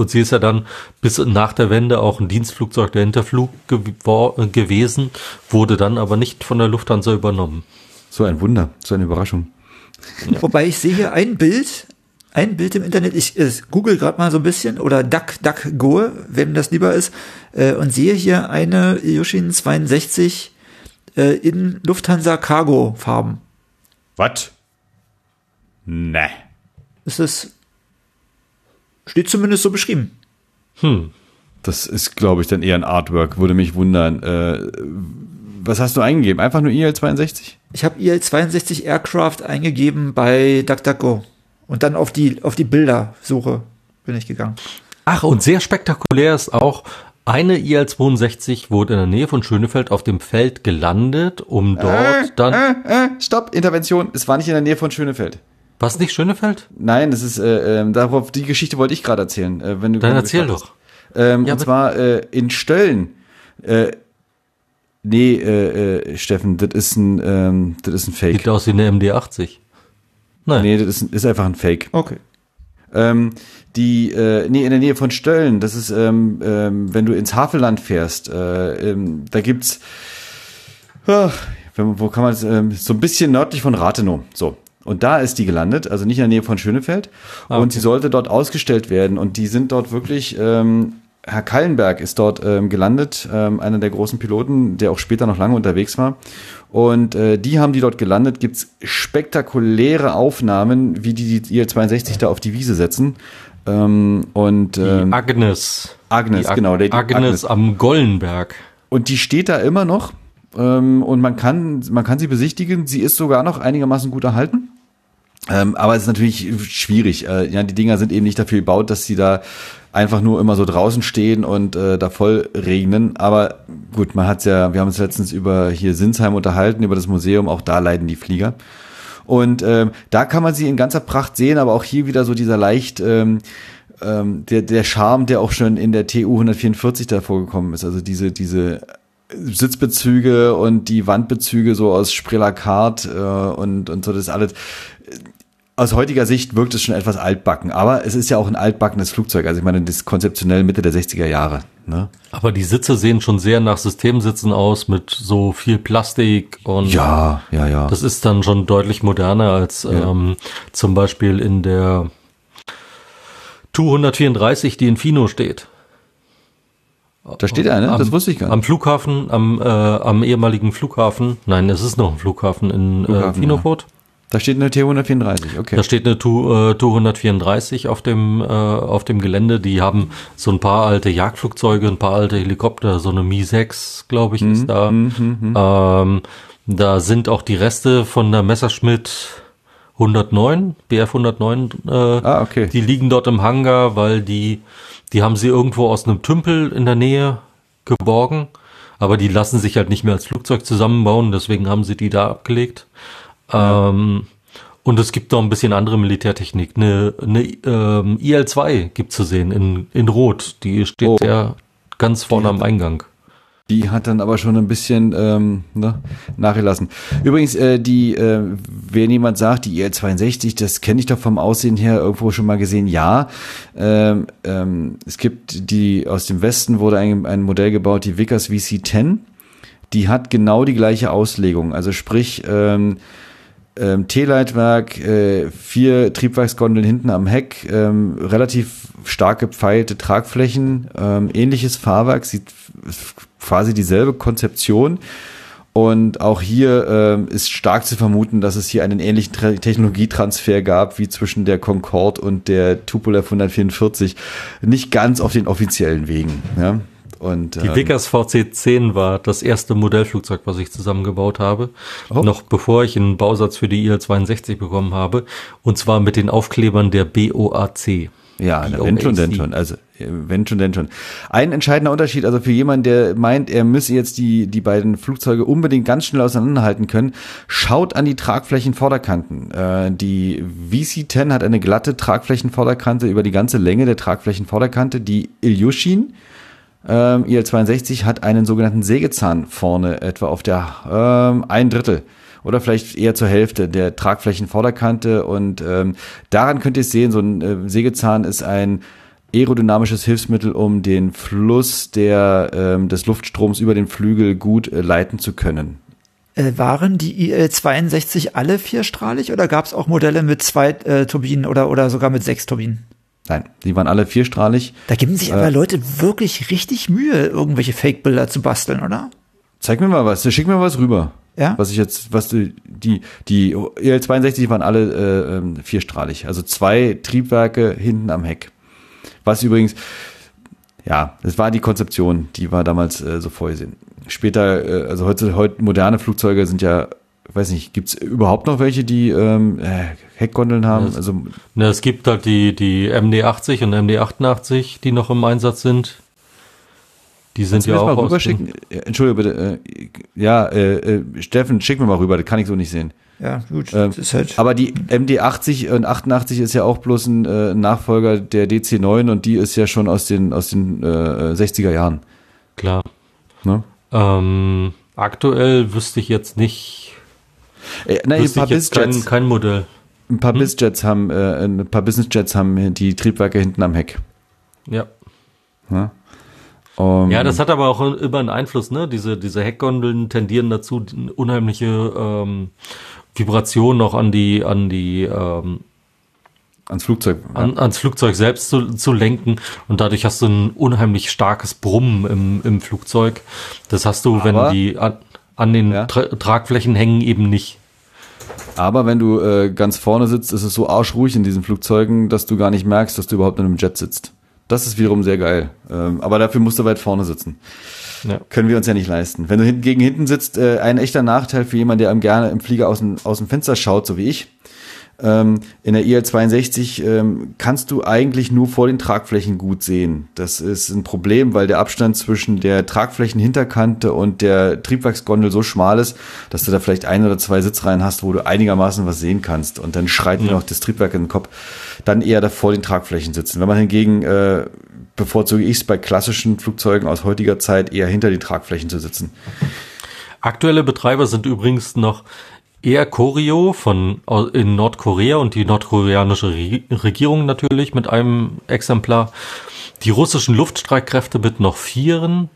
Und sie ist ja dann bis nach der Wende auch ein Dienstflugzeug der Hinterflug gew äh, gewesen, wurde dann aber nicht von der Lufthansa übernommen. So ein Wunder, so eine Überraschung. Wobei ich sehe hier ein Bild, ein Bild im Internet, ich äh, google gerade mal so ein bisschen, oder Duck, Duck Go, wem das lieber ist, äh, und sehe hier eine Yoshin 62 äh, in Lufthansa Cargo Farben. Was? Nee. Ist das, steht zumindest so beschrieben. Hm. Das ist, glaube ich, dann eher ein Artwork, würde mich wundern. Äh, was hast du eingegeben? Einfach nur IL62? Ich habe IL-62 Aircraft eingegeben bei DuckDuckGo und dann auf die, auf die Bildersuche bin ich gegangen. Ach, und sehr spektakulär ist auch, eine IL-62 wurde in der Nähe von Schönefeld auf dem Feld gelandet, um dort dann... Äh, äh, stopp, Intervention. Es war nicht in der Nähe von Schönefeld. Was nicht Schönefeld? Nein, das ist, äh, ähm, darauf, die Geschichte wollte ich gerade erzählen. Äh, wenn du, Dann wenn erzähl doch. hast. Ähm, Ja, und zwar äh, in Stölln. Äh, Nee, äh, äh, Steffen, das ist ein, ähm, das ist ein Fake. Sieht aus wie eine MD80. Nein. Nee, das ist, ist einfach ein Fake. Okay. Ähm, die, äh, nee, in der Nähe von Stölln, das ist, ähm, ähm, wenn du ins Havelland fährst, äh, ähm, da gibt's, ach, wo kann man ähm, so ein bisschen nördlich von Rathenow, so. Und da ist die gelandet, also nicht in der Nähe von Schönefeld. Ah, okay. Und sie sollte dort ausgestellt werden. Und die sind dort wirklich ähm, Herr Kallenberg ist dort ähm, gelandet, ähm, einer der großen Piloten, der auch später noch lange unterwegs war. Und äh, die haben die dort gelandet. Gibt's spektakuläre Aufnahmen, wie die die IL-62 da auf die Wiese setzen. Ähm, und ähm, die Agnes. Agnes, die genau. Ag Agnes, Agnes am Gollenberg. Und die steht da immer noch. Ähm, und man kann, man kann sie besichtigen. Sie ist sogar noch einigermaßen gut erhalten. Ähm, aber es ist natürlich schwierig. Äh, ja, die Dinger sind eben nicht dafür gebaut, dass sie da einfach nur immer so draußen stehen und äh, da voll regnen. Aber gut, man hat's ja, wir haben uns letztens über hier Sinsheim unterhalten, über das Museum, auch da leiden die Flieger. Und ähm, da kann man sie in ganzer Pracht sehen, aber auch hier wieder so dieser leicht ähm, ähm, der, der Charme, der auch schon in der TU 144 da vorgekommen ist. Also diese, diese Sitzbezüge und die Wandbezüge so aus Sprelakart äh, und, und so das alles aus heutiger Sicht wirkt es schon etwas altbacken, aber es ist ja auch ein altbackenes Flugzeug. Also ich meine, das ist konzeptionell Mitte der 60er Jahre. Ne? Aber die Sitze sehen schon sehr nach Systemsitzen aus mit so viel Plastik und ja, ja, ja. Das ist dann schon deutlich moderner als ja. ähm, zum Beispiel in der Tu 134, die in Fino steht. Da steht eine, am, das wusste ich gar nicht. Am Flughafen, am, äh, am ehemaligen Flughafen, nein, es ist noch ein Flughafen in Flughafen, äh, Finoport. Ja. Da steht eine T134, okay. Da steht eine Tu, äh, Tu 134 auf dem, äh, auf dem Gelände. Die haben so ein paar alte Jagdflugzeuge, ein paar alte Helikopter, so eine Mi-6, glaube ich, ist mhm, da. Mm, mm, mm. Ähm, da sind auch die Reste von der Messerschmitt 109, BF 109, äh, ah, okay. die liegen dort im Hangar, weil die, die haben sie irgendwo aus einem Tümpel in der Nähe geborgen. Aber die lassen sich halt nicht mehr als Flugzeug zusammenbauen, deswegen haben sie die da abgelegt. Ähm, und es gibt noch ein bisschen andere Militärtechnik. Eine, eine ähm, IL-2 gibt zu sehen in, in Rot. Die steht oh. ja ganz vorne am Eingang. Die hat dann aber schon ein bisschen ähm, ne, nachgelassen. Übrigens, äh, die, äh, wenn jemand sagt, die IL-62, das kenne ich doch vom Aussehen her irgendwo schon mal gesehen, ja. Ähm, ähm, es gibt die, aus dem Westen wurde ein, ein Modell gebaut, die Vickers VC-10. Die hat genau die gleiche Auslegung. Also sprich, ähm, ähm, T-Leitwerk, äh, vier Triebwerksgondeln hinten am Heck, ähm, relativ stark gepfeilte Tragflächen, ähm, ähnliches Fahrwerk, sieht quasi dieselbe Konzeption. Und auch hier ähm, ist stark zu vermuten, dass es hier einen ähnlichen Tra Technologietransfer gab wie zwischen der Concorde und der Tupolev 144. Nicht ganz auf den offiziellen Wegen. Ja? Und, die ähm, Vickers VC-10 war das erste Modellflugzeug, was ich zusammengebaut habe. Oh. Noch bevor ich einen Bausatz für die IL-62 bekommen habe. Und zwar mit den Aufklebern der BOAC. Ja, wenn schon, denn schon. Also, wenn schon, denn schon. Ein entscheidender Unterschied, also für jemanden, der meint, er müsse jetzt die, die beiden Flugzeuge unbedingt ganz schnell auseinanderhalten können, schaut an die Tragflächenvorderkanten. Äh, die VC-10 hat eine glatte Tragflächenvorderkante über die ganze Länge der Tragflächenvorderkante. Die Ilyushin ähm, IL-62 hat einen sogenannten Sägezahn vorne, etwa auf der ähm, ein Drittel oder vielleicht eher zur Hälfte der Tragflächenvorderkante. Und ähm, daran könnt ihr es sehen, so ein äh, Sägezahn ist ein aerodynamisches Hilfsmittel, um den Fluss der, ähm, des Luftstroms über den Flügel gut äh, leiten zu können. Äh, waren die IL-62 alle vierstrahlig oder gab es auch Modelle mit zwei äh, Turbinen oder, oder sogar mit sechs Turbinen? Nein, die waren alle vierstrahlig. Da geben sich aber äh, Leute wirklich richtig Mühe, irgendwelche Fake-Bilder zu basteln, oder? Zeig mir mal was, schick mir was rüber. Ja. Was ich jetzt, was die, die, die EL62 waren alle äh, ähm, vierstrahlig. Also zwei Triebwerke hinten am Heck. Was übrigens, ja, das war die Konzeption, die war damals äh, so vorgesehen. Später, äh, also heute, heute moderne Flugzeuge sind ja weiß nicht, gibt es überhaupt noch welche, die ähm, äh, Heckgondeln haben? Ja, also, na, es gibt halt die, die MD80 und MD88, die noch im Einsatz sind. Die sind ja auch. Mal rüberschicken? Entschuldige bitte. Äh, ja, äh, äh, Steffen, schick mir mal rüber, das kann ich so nicht sehen. Ja, gut. Ähm, halt aber die MD80 und 88 ist ja auch bloß ein äh, Nachfolger der DC9 und die ist ja schon aus den, aus den äh, 60er Jahren. Klar. Ne? Ähm, Aktuell wüsste ich jetzt nicht. Äh, na, ein paar kein, kein Modell. Ein paar hm? Bizjets haben, äh, ein paar Businessjets haben die Triebwerke hinten am Heck. Ja. ja. Um, ja, das hat aber auch immer einen Einfluss, ne? Diese, diese Heckgondeln tendieren dazu, unheimliche ähm, Vibrationen auch an die, an die ähm, ans Flugzeug. Ja. An, ans Flugzeug selbst zu, zu lenken und dadurch hast du ein unheimlich starkes Brummen im, im Flugzeug. Das hast du, aber, wenn die an, an den ja. Tra Tragflächen hängen, eben nicht. Aber wenn du äh, ganz vorne sitzt, ist es so arschruhig in diesen Flugzeugen, dass du gar nicht merkst, dass du überhaupt in einem Jet sitzt. Das ist wiederum sehr geil. Ähm, aber dafür musst du weit vorne sitzen. Ja. Können wir uns ja nicht leisten. Wenn du hinten gegen hinten sitzt, äh, ein echter Nachteil für jemanden, der gerne im Flieger aus dem, aus dem Fenster schaut, so wie ich. Ähm, in der IL-62 ähm, kannst du eigentlich nur vor den Tragflächen gut sehen. Das ist ein Problem, weil der Abstand zwischen der Tragflächenhinterkante und der Triebwerksgondel so schmal ist, dass du da vielleicht ein oder zwei Sitzreihen hast, wo du einigermaßen was sehen kannst. Und dann schreit mir noch das Triebwerk in den Kopf. Dann eher da vor den Tragflächen sitzen. Wenn man hingegen äh, bevorzuge ich es bei klassischen Flugzeugen aus heutiger Zeit eher hinter den Tragflächen zu sitzen. Aktuelle Betreiber sind übrigens noch Air Koryo von in Nordkorea und die nordkoreanische Regierung natürlich mit einem Exemplar. Die russischen Luftstreitkräfte mit noch vieren,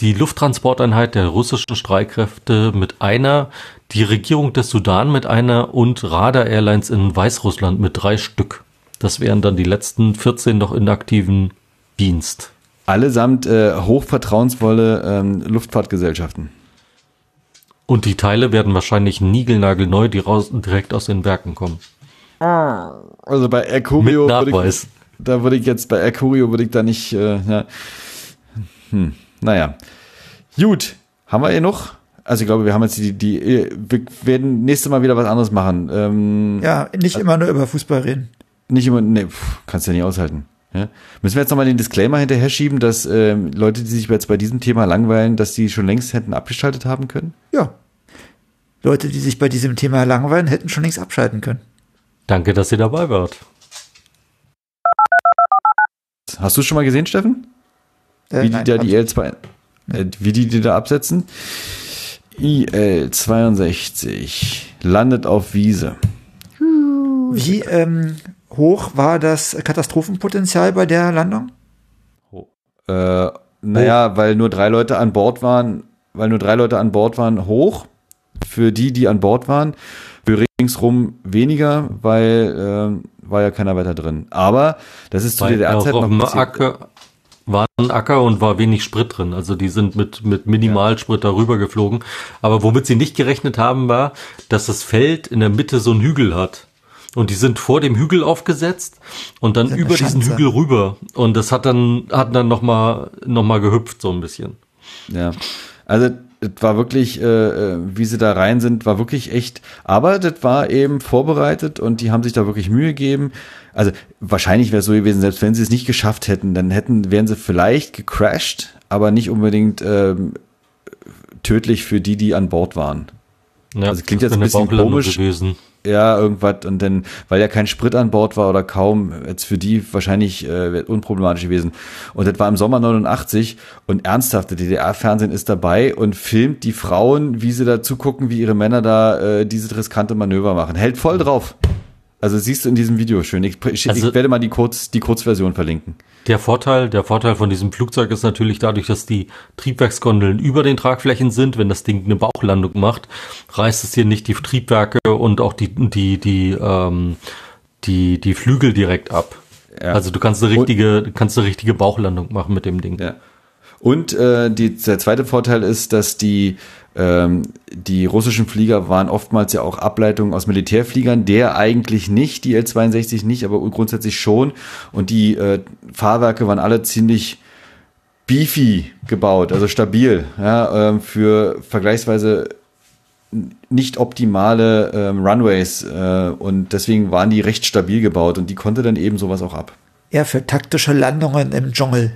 die Lufttransporteinheit der russischen Streitkräfte mit einer, die Regierung des Sudan mit einer und Radar Airlines in Weißrussland mit drei Stück. Das wären dann die letzten 14 noch inaktiven Dienst. Allesamt äh, hochvertrauensvolle ähm, Luftfahrtgesellschaften. Und die Teile werden wahrscheinlich niegelnagelneu, die raus, direkt aus den Werken kommen. Also bei Ercurio würde ich, da würde ich jetzt bei Ercurio würde ich da nicht, äh, ja. Hm, naja. Gut, haben wir hier noch? Also ich glaube, wir haben jetzt die, die, wir werden nächstes Mal wieder was anderes machen. Ähm, ja, nicht äh, immer nur über Fußball reden. Nicht immer, nee, pff, kannst ja nicht aushalten. Ja? Müssen wir jetzt nochmal den Disclaimer hinterher schieben, dass äh, Leute, die sich jetzt bei diesem Thema langweilen, dass die schon längst hätten abgeschaltet haben können? Ja. Leute, die sich bei diesem Thema langweilen, hätten schon längst abschalten können. Danke, dass ihr dabei wart. Hast du schon mal gesehen, Steffen? Äh, wie nein, die da die IL2, äh, wie die die da absetzen? IL62 landet auf Wiese. Wie, ähm, hoch war das Katastrophenpotenzial bei der Landung? Äh, naja, weil nur drei Leute an Bord waren, weil nur drei Leute an Bord waren, hoch. Für die, die an Bord waren, für ringsrum weniger, weil äh, war ja keiner weiter drin. Aber das ist zu der DDR-Zeit noch passiert. Acker, war ein Acker und war wenig Sprit drin. Also die sind mit, mit Minimalsprit ja. darüber geflogen. Aber womit sie nicht gerechnet haben, war, dass das Feld in der Mitte so einen Hügel hat. Und die sind vor dem Hügel aufgesetzt und dann über diesen Hügel rüber. Und das hat dann, hat dann nochmal, noch mal gehüpft so ein bisschen. Ja. Also, das war wirklich, äh, äh, wie sie da rein sind, war wirklich echt, aber das war eben vorbereitet und die haben sich da wirklich Mühe gegeben. Also wahrscheinlich wäre es so gewesen, selbst wenn sie es nicht geschafft hätten, dann hätten, wären sie vielleicht gecrashed, aber nicht unbedingt ähm, tödlich für die, die an Bord waren. Ja, also klingt jetzt ein bisschen komisch. Gewesen ja, irgendwas und dann, weil ja kein Sprit an Bord war oder kaum, jetzt für die wahrscheinlich äh, unproblematisch gewesen. Und das war im Sommer 89 und ernsthaft, der DDR-Fernsehen ist dabei und filmt die Frauen, wie sie da zugucken, wie ihre Männer da äh, diese riskante Manöver machen. Hält voll drauf. Also siehst du in diesem Video schön. Ich, ich, also, ich werde mal die, Kurz, die Kurzversion verlinken. Der Vorteil, der Vorteil von diesem Flugzeug ist natürlich dadurch, dass die Triebwerksgondeln über den Tragflächen sind. Wenn das Ding eine Bauchlandung macht, reißt es hier nicht die Triebwerke und auch die, die, die, ähm, die, die Flügel direkt ab. Ja. Also du kannst eine richtige, kannst eine richtige Bauchlandung machen mit dem Ding. Ja. Und äh, die, der zweite Vorteil ist, dass die die russischen Flieger waren oftmals ja auch Ableitungen aus Militärfliegern, der eigentlich nicht, die L-62 nicht, aber grundsätzlich schon. Und die äh, Fahrwerke waren alle ziemlich beefy gebaut, also stabil, ja, äh, für vergleichsweise nicht optimale ähm, Runways äh, und deswegen waren die recht stabil gebaut und die konnte dann eben sowas auch ab. Ja, für taktische Landungen im Dschungel.